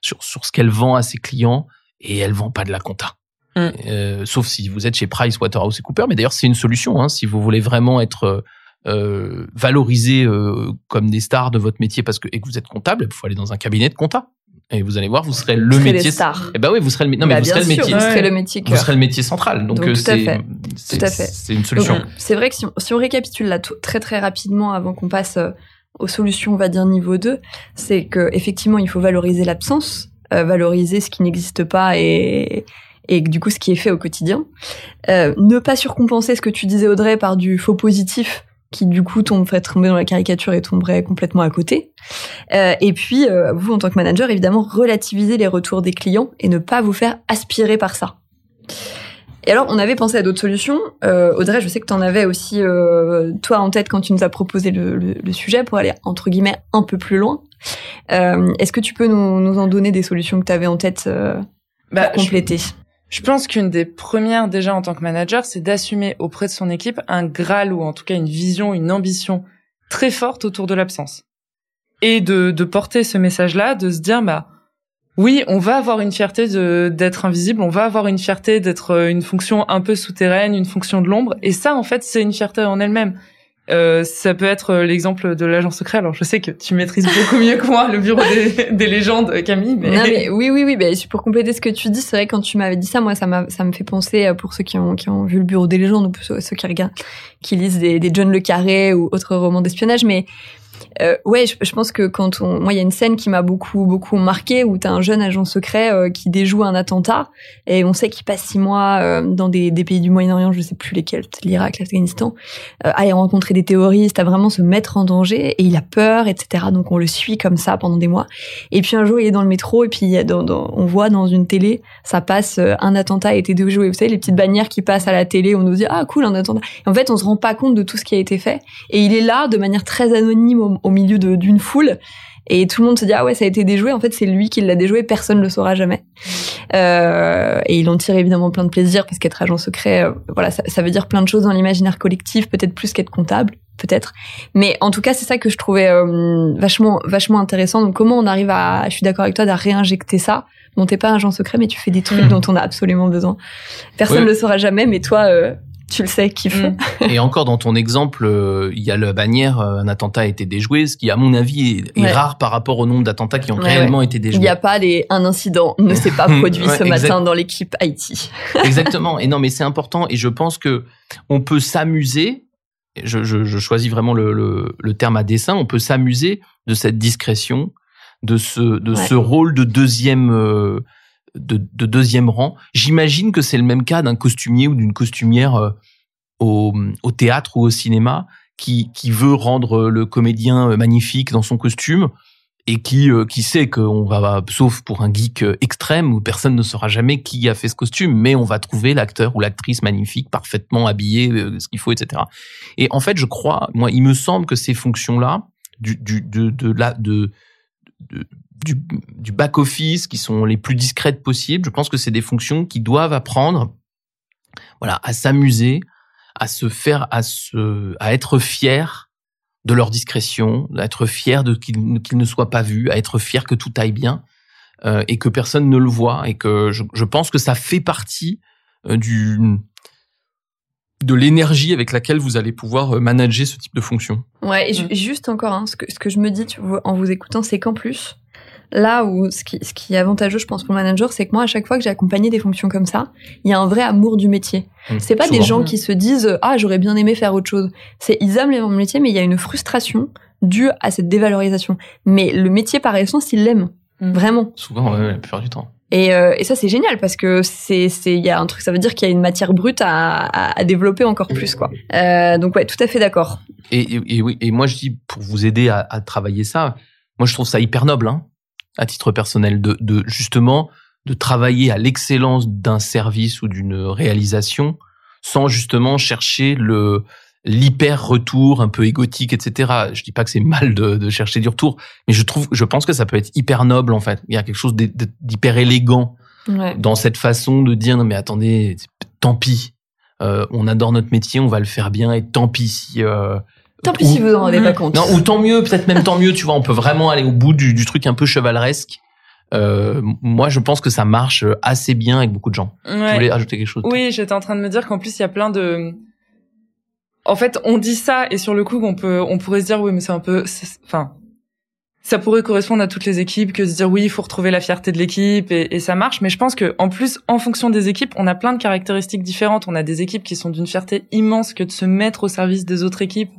sur, sur ce qu'elle vend à ses clients, et elle vend pas de la compta. Mm. Euh, sauf si vous êtes chez Price, Waterhouse et Cooper. Mais d'ailleurs, c'est une solution. Hein, si vous voulez vraiment être euh, valorisé euh, comme des stars de votre métier parce que et que vous êtes comptable, il faut aller dans un cabinet de compta. Et vous allez voir, vous serez le serez métier. stars. Eh ben oui, vous serez le, non, mais Bah, vous bien serez le sûr, métier. vous serez le métier Vous serez le métier central. Donc, euh, c'est, fait. c'est, Tout à fait. c'est une solution. C'est vrai que si on, si on récapitule là tout- très très rapidement avant qu'on passe euh, aux solutions, on va dire niveau 2, c'est que effectivement il faut valoriser l'absence, euh, valoriser ce qui n'existe pas et et du coup ce qui est fait au quotidien. Euh, ne pas surcompenser ce que tu disais Audrey par du faux positif qui du coup tomberait tomber dans la caricature et tomberait complètement à côté. Euh, et puis euh, vous en tant que manager évidemment relativiser les retours des clients et ne pas vous faire aspirer par ça. Et alors, on avait pensé à d'autres solutions. Euh, Audrey, je sais que tu en avais aussi, euh, toi, en tête quand tu nous as proposé le, le- le sujet pour aller, entre guillemets, un peu plus loin. Euh, Est-ce que tu peux nous, nous en donner des solutions que tu avais en tête euh, Bah, pour compléter? Je pense qu'une des premières déjà en tant que manager, c'est d'assumer auprès de son équipe un graal ou en tout cas une vision, une ambition très forte autour de l'absence. Et de, de porter ce message-là, de se dire, bah, oui, on va avoir une fierté d'être invisible, on va avoir une fierté d'être euh, une fonction un peu souterraine, une fonction de l'ombre. Et ça, en fait, c'est une fierté en elle-même. Euh, ça peut être euh, l'exemple de l'agent secret. Alors je sais que tu maîtrises beaucoup mieux que moi le bureau des, des légendes, Camille. Mais... Non, mais oui, oui, oui. Ben, pour compléter ce que tu dis, c'est vrai quand tu m'avais dit ça, moi, ça ça me fait penser euh, pour ceux qui ont, qui ont vu le bureau des légendes ou ceux, ceux qui regardent, qui lisent des, des John le Carré ou autres romans d'espionnage, mais euh, ouais, je, pense que quand on, moi, il y a une scène qui m'a beaucoup, beaucoup marqué où t'as un jeune agent secret euh, qui déjoue un attentat et on sait qu'il passe six mois euh, dans des, pays du Moyen-Orient, je sais plus lesquels, l'Irak, l'Afghanistan, euh, à aller rencontrer des terroristes, à vraiment se mettre en danger et il a peur, etc. Donc on le suit comme ça pendant des mois. Et puis un jour, il est dans le métro et puis on voit dans une télé, ça passe, euh, un attentat a été déjoué. Vous savez, les petites bannières qui passent à la télé, on nous dit ah cool un attentat. Et en fait, on se rend pas compte de tout ce qui a été fait et il est là de manière très anonyme au, au milieu d'une foule. Et tout le monde se dit ah ouais ça a été déjoué. En fait c'est lui qui l'a déjoué. Personne ne le saura jamais. Euh, et il en tire évidemment plein de plaisir parce qu'être agent secret euh, voilà ça, ça, veut dire plein de choses dans l'imaginaire collectif peut-être plus qu'être comptable peut-être. Mais en tout cas c'est ça que je trouvais euh, vachement vachement intéressant. Donc comment on arrive à je suis d'accord avec toi à réinjecter ça? Bon t'es pas agent secret mais tu fais des trucs mmh. dont on a absolument besoin. Personne ne le saura jamais mais toi tu le sais, kiff. Mmh. Et encore dans ton exemple, euh, il y a la bannière euh, un attentat a été déjoué, ce qui à mon avis est, Ouais. rare par rapport au nombre d'attentats qui ont Ouais, réellement ouais. été Il déjoués. n'y a pas des, un incident ne s'est pas produit Ouais, ce exact. matin dans l'équipe Haïti. Exactement. Et non, mais c'est important. Et je pense que on peut s'amuser. Je, je, je choisis vraiment le, le, le terme à dessein. On peut s'amuser de cette discrétion, de ce, de Ouais. ce rôle de deuxième, euh, de, de deuxième rang. J'imagine que c'est le même cas d'un costumier ou d'une costumière euh, au, théâtre ou au cinéma qui, qui veut rendre le comédien euh, magnifique dans son costume et qui, euh, qui sait qu'on va, sauf pour un geek extrême où personne ne saura jamais qui a fait ce costume, mais on va trouver l'acteur ou l'actrice magnifique, parfaitement habillé, ce qu'il faut, etc. Et en fait, je crois, moi, il me semble que ces fonctions-là, de- du, du back-office, qui sont les plus discrètes possibles, je pense que c'est des fonctions qui doivent apprendre, voilà, à s'amuser, à se faire, à se, à être fiers de leur discrétion, à être fiers de qu'ils ne soient pas vus, à être fiers que tout aille bien euh, et que personne ne le voit et que je, je pense que ça fait partie euh, du de l'énergie avec laquelle vous allez pouvoir euh, manager ce type de fonction. Ouais, et ju- juste encore, hein, ce, que, ce que je me dis tu vois, en vous écoutant, c'est qu'en plus, là où ce qui, ce qui est avantageux, je pense, pour le manager, c'est que moi, à chaque fois que j'ai accompagné des fonctions comme ça, il y a un vrai amour du métier. Mmh, C'est pas des gens qui se disent ah j'aurais bien aimé faire autre chose. C'est ils aiment le métier, mais il y a une frustration due à cette dévalorisation. Mais le métier par essence, ils l'aiment vraiment. Souvent, ouais, la plupart du temps. Et, euh, et ça c'est génial parce que c'est c'est il y a un truc ça veut dire qu'il y a une matière brute à, à, à développer encore plus quoi. Euh, donc ouais tout à fait d'accord. Et, et, et oui, et moi je dis pour vous aider à, à travailler ça, moi je trouve ça hyper noble, hein, à titre personnel, de, de justement de travailler à l'excellence d'un service ou d'une réalisation sans justement chercher le l'hyper retour un peu égotique, etc. Je dis pas que c'est mal de, de chercher du retour, mais je trouve, je pense que ça peut être hyper noble en fait. Il y a quelque chose d'hy- d'hyper élégant Ouais. dans cette façon de dire non mais attendez, tant pis, Euh, on adore notre métier, on va le faire bien et tant pis si. euh, Tant pis ou- si vous en rendez pas compte. Non, ou tant mieux, peut-être même tant mieux, tu vois, on peut vraiment aller au bout du, du truc un peu chevaleresque. Euh, moi, je pense que ça marche assez bien avec beaucoup de gens. Tu Ouais. voulais ajouter quelque chose Oui, j'étais en train de me dire qu'en plus il y a plein de. En fait, on dit ça et sur le coup, on peut, on pourrait se dire oui, mais c'est un peu, enfin, ça pourrait correspondre à toutes les équipes que de se dire oui, il faut retrouver la fierté de l'équipe et, et ça marche. Mais je pense que en plus, en fonction des équipes, on a plein de caractéristiques différentes. On a des équipes qui sont d'une fierté immense que de se mettre au service des autres équipes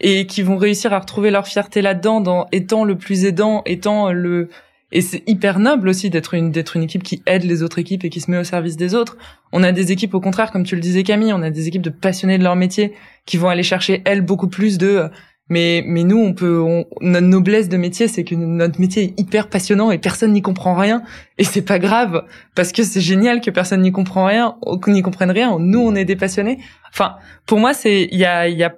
et qui vont réussir à retrouver leur fierté là-dedans, dans étant le plus aidant, étant le et c'est hyper noble aussi d'être une d'être une équipe qui aide les autres équipes et qui se met au service des autres. On a des équipes au contraire, comme tu le disais Camille, on a des équipes de passionnés de leur métier qui vont aller chercher elles beaucoup plus de euh, mais mais nous on peut notre noblesse de métier c'est que notre métier est hyper passionnant et personne n'y comprend rien. Et c'est pas grave parce que c'est génial que personne n'y comprend rien qu'on n'y comprenne rien. Nous on est des passionnés. Enfin pour moi c'est il y a il y a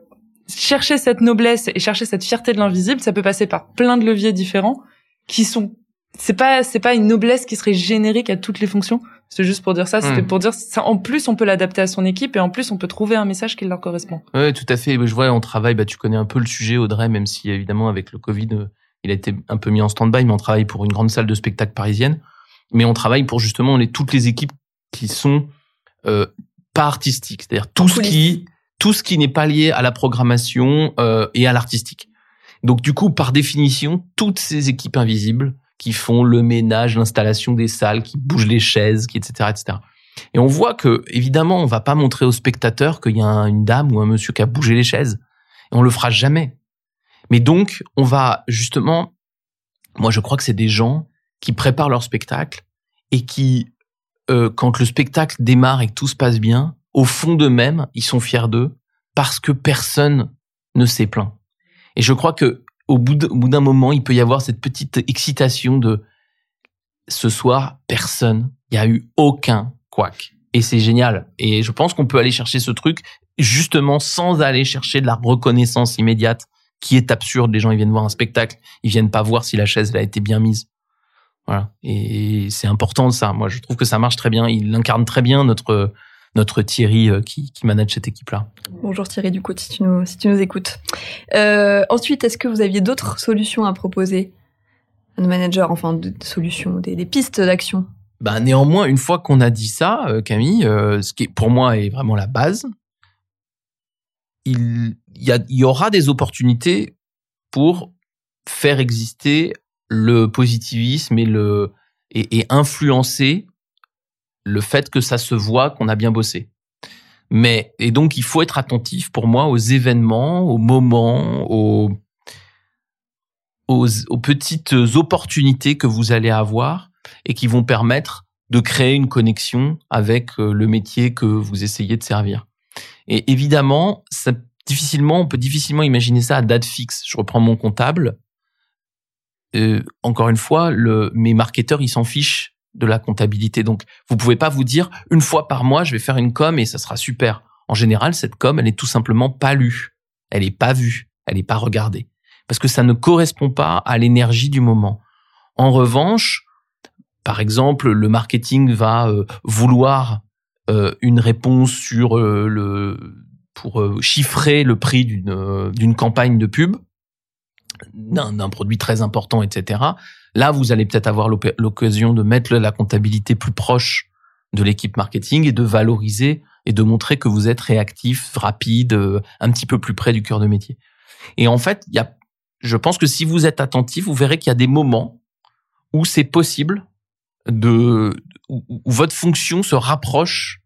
chercher cette noblesse et chercher cette fierté de l'invisible ça peut passer par plein de leviers différents qui sont c'est pas c'est pas une noblesse qui serait générique à toutes les fonctions c'est juste pour dire ça c'était Hmm. pour dire ça en plus on peut l'adapter à son équipe et en plus on peut trouver un message qui leur correspond Oui, tout à fait. Je vois, on travaille, bah, tu connais un peu le sujet, Audrey, même si évidemment avec le Covid, euh, il a été un peu mis en stand-by, mais on travaille pour une grande salle de spectacle parisienne. Mais on travaille pour justement les, toutes les équipes qui sont euh, pas artistiques, c'est-à-dire tout ce qui tout ce qui n'est pas lié à la programmation euh, et à l'artistique. Donc du coup, par définition, toutes ces équipes invisibles qui font le ménage, l'installation des salles, qui bougent les chaises, qui etc. etc. Et on voit que, évidemment, on va pas montrer aux spectateurs qu'il y a un- une dame ou un monsieur qui a bougé les chaises. Et on le fera jamais. Mais donc, on va justement, moi je crois que c'est des gens qui préparent leur spectacle et qui, euh, quand le spectacle démarre et que tout se passe bien, au fond d'eux-mêmes, ils sont fiers d'eux parce que personne ne s'est plaint. Et je crois que au bout d'un moment, il peut y avoir cette petite excitation de ce soir, personne, il y a eu aucun couac. Et c'est génial. Et je pense qu'on peut aller chercher ce truc justement sans aller chercher de la reconnaissance immédiate qui est absurde. Les gens, ils viennent voir un spectacle, ils viennent pas voir si la chaise a été bien mise. Voilà. Et c'est important ça. Moi, je trouve que ça marche très bien. Il incarne très bien notre notre Thierry euh, qui, qui manage cette équipe-là. Bonjour Thierry Ducot, si tu nous, si tu nous écoutes. Euh, ensuite, est-ce que vous aviez d'autres solutions à proposer? À nos managers, enfin de, de solutions, des, des pistes d'action? Bah, néanmoins, une fois qu'on a dit ça, euh, Camille, euh, ce qui est, pour moi est vraiment la base, il, il y, a, il y aura des opportunités pour faire exister le positivisme et le et, et influencer le fait que ça se voit qu'on a bien bossé. Mais et donc il faut être attentif pour moi aux événements, aux moments, aux petites opportunités que vous allez avoir et qui vont permettre de créer une connexion avec euh, le métier que vous essayez de servir. Et évidemment, ça, difficilement, on peut difficilement imaginer ça à date fixe. Je reprends mon comptable. Euh, encore une fois, le, mes marketeurs, ils s'en fichent de la comptabilité. Donc, vous pouvez pas vous dire une fois par mois, je vais faire une com et ça sera super. En général, cette com, elle est tout simplement pas lue. Elle est pas vue. Elle est pas regardée. Parce que ça ne correspond pas à l'énergie du moment. En revanche, par exemple, le marketing va euh, vouloir euh, une réponse sur euh, le pour chiffrer le prix d'une d'une campagne de pub d'un produit très important, etc. Là, vous allez peut-être avoir l'oc- l'occasion de mettre la comptabilité plus proche de l'équipe marketing et de valoriser et de montrer que vous êtes réactif, rapide, euh, un petit peu plus près du cœur de métier. Et en fait, il y a, je pense que si vous êtes attentif, vous verrez qu'il y a des moments où c'est possible de où, votre fonction se rapproche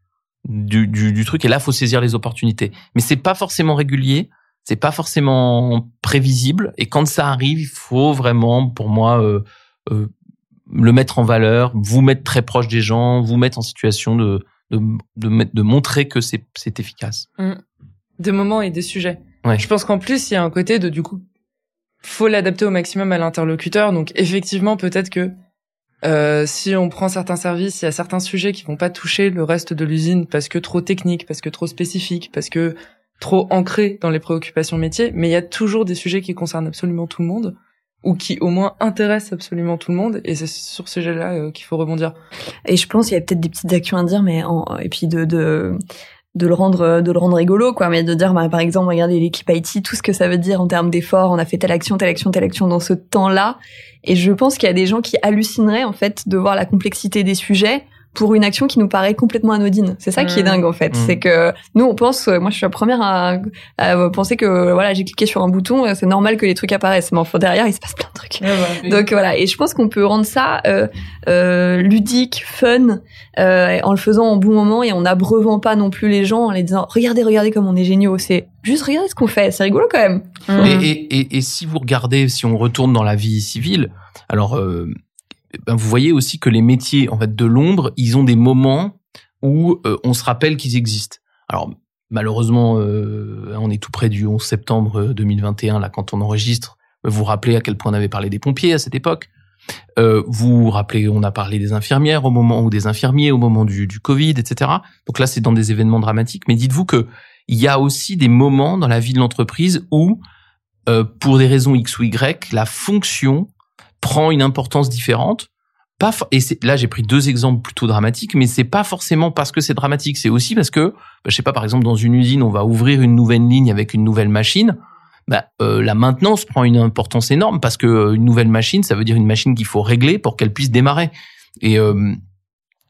du, du, du truc. Et là faut saisir les opportunités. Mais c'est pas forcément régulier c'est pas forcément prévisible et quand ça arrive il faut vraiment pour moi euh, euh, le mettre en valeur vous mettre très proche des gens vous mettre en situation de de, de, de montrer que c'est c'est efficace Mm. Des moments et des sujets. Ouais. Je pense qu'en plus, il y a un côté de, du coup, faut l'adapter au maximum à l'interlocuteur. Donc, effectivement, peut-être que euh, si on prend certains services, il y a certains sujets qui vont pas toucher le reste de l'usine parce que trop technique, parce que trop spécifique, parce que trop ancré dans les préoccupations métiers. Mais il y a toujours des sujets qui concernent absolument tout le monde ou qui au moins intéressent absolument tout le monde. Et c'est sur ce sujet-là euh, qu'il faut rebondir. Et je pense qu'il y a peut-être des petites actions à dire, mais en, et puis de, de de le rendre de le rendre rigolo quoi mais de dire bah, par exemple regardez l'équipe IT tout ce que ça veut dire en termes d'efforts on a fait telle action telle action telle action dans ce temps-là et je pense qu'il y a des gens qui hallucineraient en fait de voir la complexité des sujets pour une action qui nous paraît complètement anodine c'est ça qui est Mm. dingue en fait Mm. c'est que nous on pense euh, moi je suis la première à, à penser que voilà j'ai cliqué sur un bouton euh, c'est normal que les trucs apparaissent mais enfin derrière il se passe plein de trucs donc voilà, et je pense qu'on peut rendre ça euh, euh, ludique, fun, euh, en le faisant en bon moment et en n'abreuvant pas non plus les gens en les disant regardez, regardez comme on est géniaux. C'est juste regardez ce qu'on fait, c'est rigolo quand même. Mm. Et, et, et, et si vous regardez, si on retourne dans la vie civile, alors euh, ben vous voyez aussi que les métiers en fait de l'ombre, ils ont des moments où euh, on se rappelle qu'ils existent. Alors malheureusement, euh, on est tout près du 11 septembre 2021 là quand on enregistre. Vous vous rappelez à quel point on avait parlé des pompiers à cette époque. Euh, vous vous rappelez, on a parlé des infirmières au moment ou des infirmiers au moment du, Covid, etc. Donc là, c'est dans des événements dramatiques. Mais dites-vous que il y a aussi des moments dans la vie de l'entreprise où euh, pour des raisons X ou Y, la fonction prend une importance différente. Pas et là j'ai pris deux exemples plutôt dramatiques, mais c'est pas forcément parce que c'est dramatique, c'est aussi parce que, bah, je sais pas, par exemple dans une usine, on va ouvrir une nouvelle ligne avec une nouvelle machine. Bah, euh, la maintenance prend une importance énorme parce que euh, une nouvelle machine, ça veut dire une machine qu'il faut régler pour qu'elle puisse démarrer. Et euh,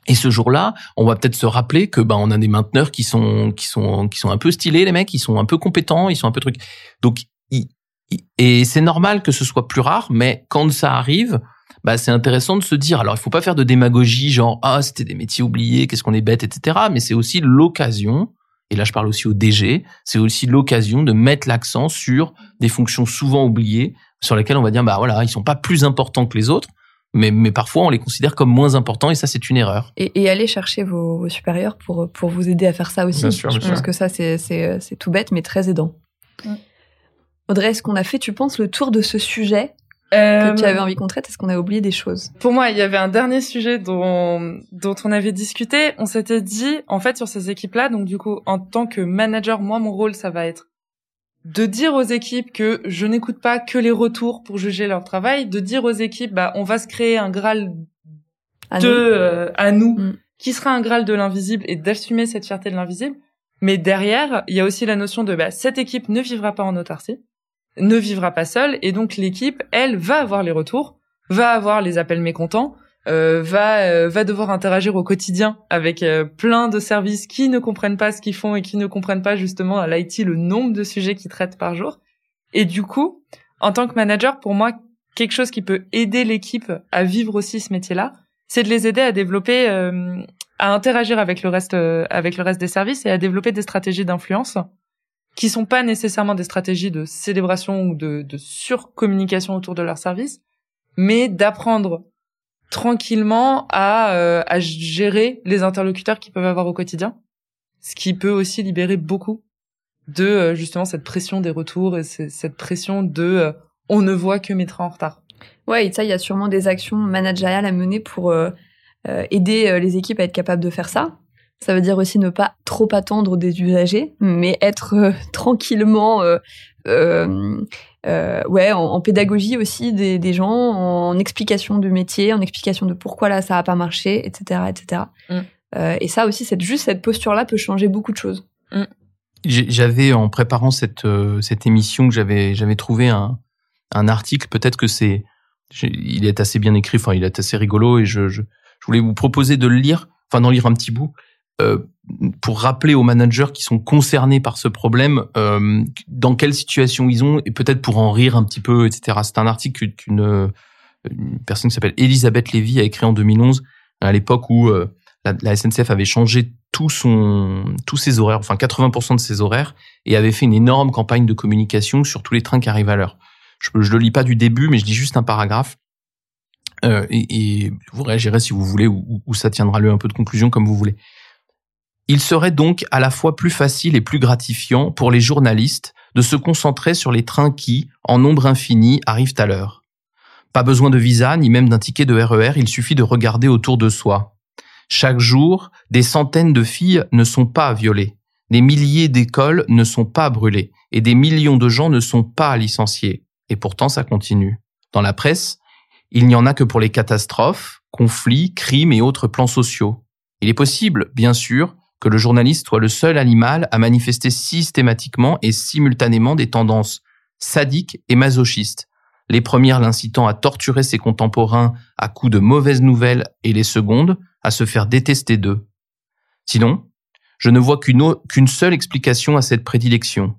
Et ce jour-là, on va peut-être se rappeler que ben on a des mainteneurs qui sont qui sont qui sont un peu stylés les mecs, ils sont un peu compétents, ils sont un peu trucs. Donc et c'est normal que ce soit plus rare, mais quand ça arrive, bah c'est intéressant de se dire. Alors il faut pas faire de démagogie genre ah c'était des métiers oubliés, qu'est-ce qu'on est bête, etc. Mais c'est aussi l'occasion. Et là je parle aussi au DG. C'est aussi l'occasion de mettre l'accent sur des fonctions souvent oubliées sur lesquelles on va dire bah voilà ils sont pas plus importants que les autres mais, mais parfois on les considère comme moins importants et ça c'est une erreur. Et, et aller chercher vos, vos, supérieurs pour, pour vous aider à faire ça aussi. Bien sûr, je bien pense sûr. que ça c'est, c'est, c'est tout bête mais très aidant. Audrey, est-ce qu'on a fait, tu penses, le tour de ce sujet que tu avais envie qu'on traite? Est-ce qu'on a oublié des choses? Pour moi, il y avait un dernier sujet dont, dont on avait discuté. On s'était dit, en fait, sur ces équipes-là, donc du coup, en tant que manager, moi, mon rôle, ça va être de dire aux équipes que je n'écoute pas que les retours pour juger leur travail, de dire aux équipes, bah, on va se créer un graal À de nous. euh, à nous, Mm. qui sera un graal de l'invisible et d'assumer cette fierté de l'invisible. Mais derrière, il y a aussi la notion de bah, cette équipe ne vivra pas en autarcie, ne vivra pas seule, et donc l'équipe, elle, va avoir les retours, va avoir les appels mécontents, euh, va euh, va devoir interagir au quotidien avec euh, plein de services qui ne comprennent pas ce qu'ils font et qui ne comprennent pas justement à l'IT le nombre de sujets qu'ils traitent par jour. Et du coup, en tant que manager, pour moi, quelque chose qui peut aider l'équipe à vivre aussi ce métier-là, c'est de les aider à développer, euh, à interagir avec le reste, euh, avec le reste des services et à développer des stratégies d'influence qui sont pas nécessairement des stratégies de célébration ou de, de surcommunication autour de leur service, mais d'apprendre tranquillement à, euh, à gérer les interlocuteurs qu'ils peuvent avoir au quotidien, ce qui peut aussi libérer beaucoup de euh, justement cette pression des retours et cette pression de euh, on ne voit que mes trains en retard. Ouais, et ça, il y a sûrement des actions managériales à mener pour euh, euh, aider les équipes à être capables de faire ça. Ça veut dire aussi ne pas trop attendre des usagers, mais être euh, tranquillement, euh, euh, euh, ouais, en, en pédagogie aussi des, des gens, en explication du métier, en explication de pourquoi là ça a pas marché, etc., etc. Mm. Euh, et ça aussi, cette juste cette posture-là peut changer beaucoup de choses. J'ai- J'avais en préparant cette euh, cette émission que j'avais j'avais trouvé un un article. Peut-être que c'est il est assez bien écrit. Enfin, il est assez rigolo et je je, je voulais vous proposer de le lire. Enfin, d'en lire un petit bout. Euh, pour rappeler aux managers qui sont concernés par ce problème euh, dans quelle situation ils ont et peut-être pour en rire un petit peu, etc. C'est un article qu'une euh, personne qui s'appelle Elisabeth Lévy a écrit en 2011 à l'époque où la, SNCF avait changé tout son, tous ses horaires, enfin 80% de ses horaires, et avait fait une énorme campagne de communication sur tous les trains qui arrivent à l'heure. Je, je le lis pas du début, mais je dis juste un paragraphe. Euh, et, et vous réagirez si vous voulez, ou, ou ça tiendra lieu un peu de conclusion comme vous voulez. Il serait donc à la fois plus facile et plus gratifiant pour les journalistes de se concentrer sur les trains qui, en nombre infini, arrivent à l'heure. Pas besoin de visa ni même d'un ticket de RER, il suffit de regarder autour de soi. Chaque jour, des centaines de filles ne sont pas violées, des milliers d'écoles ne sont pas brûlées, et des millions de gens ne sont pas licenciés. Et pourtant, ça continue. Dans la presse, il n'y en a que pour les catastrophes, conflits, crimes et autres plans sociaux. Il est possible, bien sûr, que le journaliste soit le seul animal à manifester systématiquement et simultanément des tendances sadiques et masochistes, les premières l'incitant à torturer ses contemporains à coups de mauvaises nouvelles et les secondes à se faire détester d'eux. Sinon, je ne vois qu'une seule explication à cette prédilection.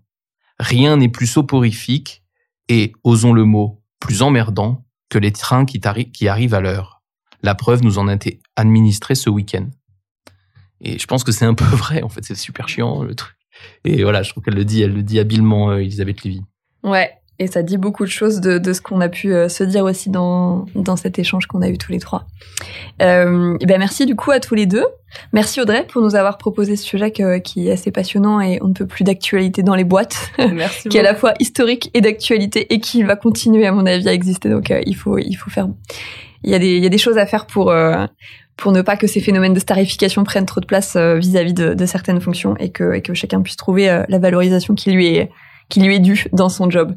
Rien n'est plus soporifique et, osons le mot, plus emmerdant que les trains qui, qui arrivent à l'heure. La preuve nous en a été administrée ce week-end. Et je pense que c'est un peu vrai, en fait, c'est super chiant, le truc. Et voilà, je trouve qu'elle le dit, elle le dit habilement, euh, Elisabeth Lévy. Ouais, et ça dit beaucoup de choses de, de ce qu'on a pu euh, se dire aussi dans, dans cet échange qu'on a eu tous les trois. Euh, et ben merci du coup à tous les deux. Merci Audrey pour nous avoir proposé ce sujet que- qui est assez passionnant et on ne peut plus d'actualité dans les boîtes, Merci qui est à la fois historique et d'actualité et qui va continuer à mon avis à exister. Donc euh, il faut il faut faire. Il y a des il y a des choses à faire pour euh, pour ne pas que ces phénomènes de starification prennent trop de place euh, vis-à-vis de, de certaines fonctions et que, et que chacun puisse trouver euh, la valorisation qui lui est qui lui est due dans son job.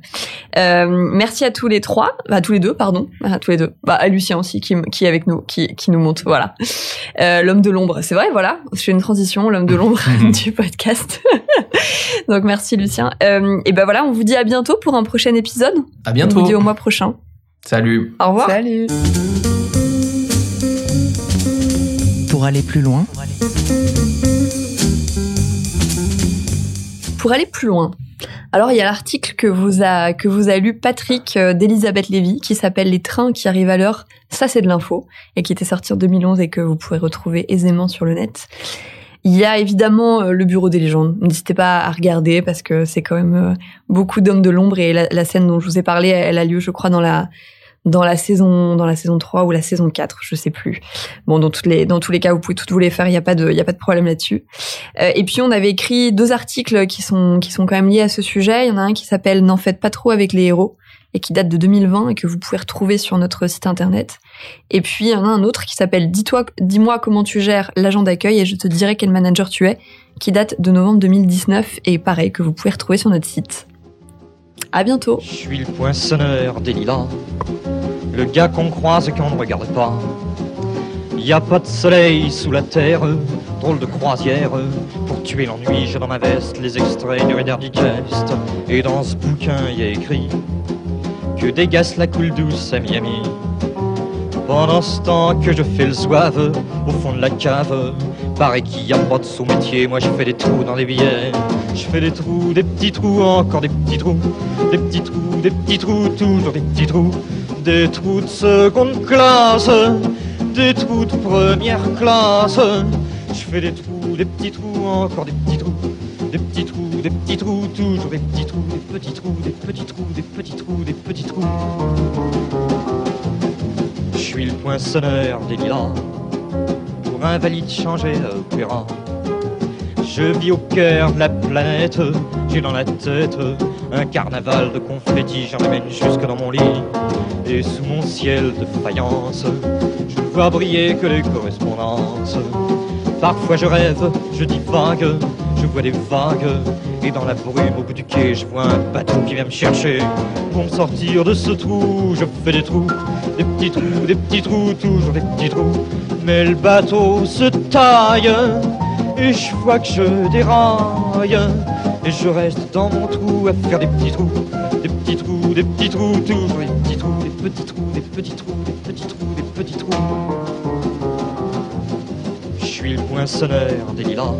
Euh, merci à tous les trois, à tous les deux, pardon, à tous les deux, bah, à Lucien aussi qui, est avec nous, qui, qui nous monte, voilà. Euh, l'homme de l'ombre, c'est vrai, voilà, je fais une transition, l'homme de l'ombre du podcast. Donc merci Lucien. Euh, et ben voilà, on vous dit à bientôt pour un prochain épisode. À bientôt. On vous dit au mois prochain. Salut. Au revoir. Salut. Pour aller plus loin, Pour aller plus loin, alors il y a l'article que vous a que vous a lu Patrick euh, d'Elisabeth Lévy qui s'appelle Les trains qui arrivent à l'heure. Ça c'est de l'info et qui était sorti en 2011 et que vous pouvez retrouver aisément sur le net. Il y a évidemment euh, le Bureau des légendes. N'hésitez pas à regarder parce que c'est quand même euh, beaucoup d'hommes de l'ombre et la scène dont je vous ai parlé, elle a lieu, je crois, dans la dans la saison dans la saison 3 ou la saison 4, je sais plus. Bon, dans toutes les dans tous les cas, vous pouvez toutes vous les faire, il y a pas de il y a pas de problème là-dessus. Euh, et puis on avait écrit deux articles qui sont qui sont quand même liés à ce sujet. Il y en a un qui s'appelle N'en faites pas trop avec les héros et qui date de 2020 et que vous pouvez retrouver sur notre site internet. Et puis il y en a un autre qui s'appelle Dis-toi dis-moi comment tu gères l'agent d'accueil et je te dirai quel manager tu es qui date de novembre 2019 et pareil que vous pouvez retrouver sur notre site. À bientôt. Je suis le poinçonneur des lilas, le gars qu'on croise et qu'on ne regarde pas. Y a pas de soleil sous la terre, drôle de croisière. Pour tuer l'ennui, j'ai dans ma veste les extraits du Reader Digest. Et dans ce bouquin, y a écrit que dégasse la coule douce à Miami. Pendant ce temps que je fais le zouave au fond de la cave, paraît qu'il y a pas de sous-métier. Moi, je fais des trous dans les billets. Je fais des trous, des petits trous, encore des petits trous, des petits trous, des petits trous, toujours des petits trous, des trous de seconde classe, des trous de première classe. Je fais des trous, des petits trous, encore des petits trous, des petits trous, des petits trous, toujours des petits trous, des petits trous, des petits trous, des petits trous, des petits trous. Je suis le poinçonneur des lilas, pour invalide changer opéra. Je vis au cœur de la planète, j'ai dans la tête un carnaval de confettis, j'en amène jusque dans mon lit. Et sous mon ciel de faïence, je ne vois briller que les correspondances. Parfois je rêve, je divague, je vois des vagues. Et dans la brume au bout du quai, je vois un bateau qui vient me chercher. Pour me sortir de ce trou, je fais des trous, des petits trous, des petits trous, toujours des petits trous. Mais le bateau se taille, et je vois que je déraille. Et je reste dans mon trou à faire des petits trous, des petits trous, des petits trous, toujours des petits trous, des petits trous, des petits trous, des petits trous, des petits trous. Je suis le poinçonneur des lilas,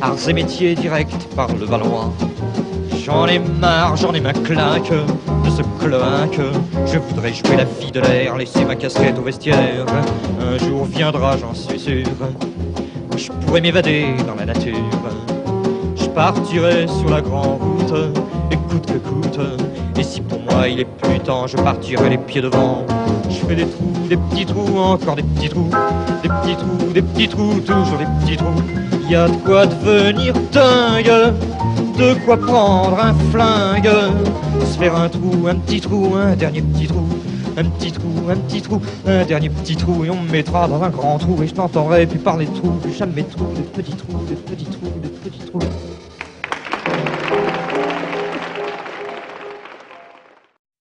arts et métiers directs par le Valois. J'en ai marre, j'en ai ma claque de ce cloaque. Je voudrais jouer la fille de l'air, laisser ma casquette au vestiaire. Un jour viendra, j'en suis sûr. Je pourrais m'évader dans la nature. Je partirai sur la grande route, et coûte que coûte. Et si pour moi il est plus temps, je partirai les pieds devant. Je fais des trous, des petits trous, encore des petits trous, des petits trous, des petits trous, toujours des petits trous. Y a de quoi devenir dingue, de quoi prendre un flingue, se faire un trou, un petit trou, un dernier petit trou. Un petit trou, un petit trou, un dernier petit trou, et on me mettra dans un grand trou, et je t'entendrai plus parler de trous, plus jamais de trous, de petits trous, de petits trous, de petits trous.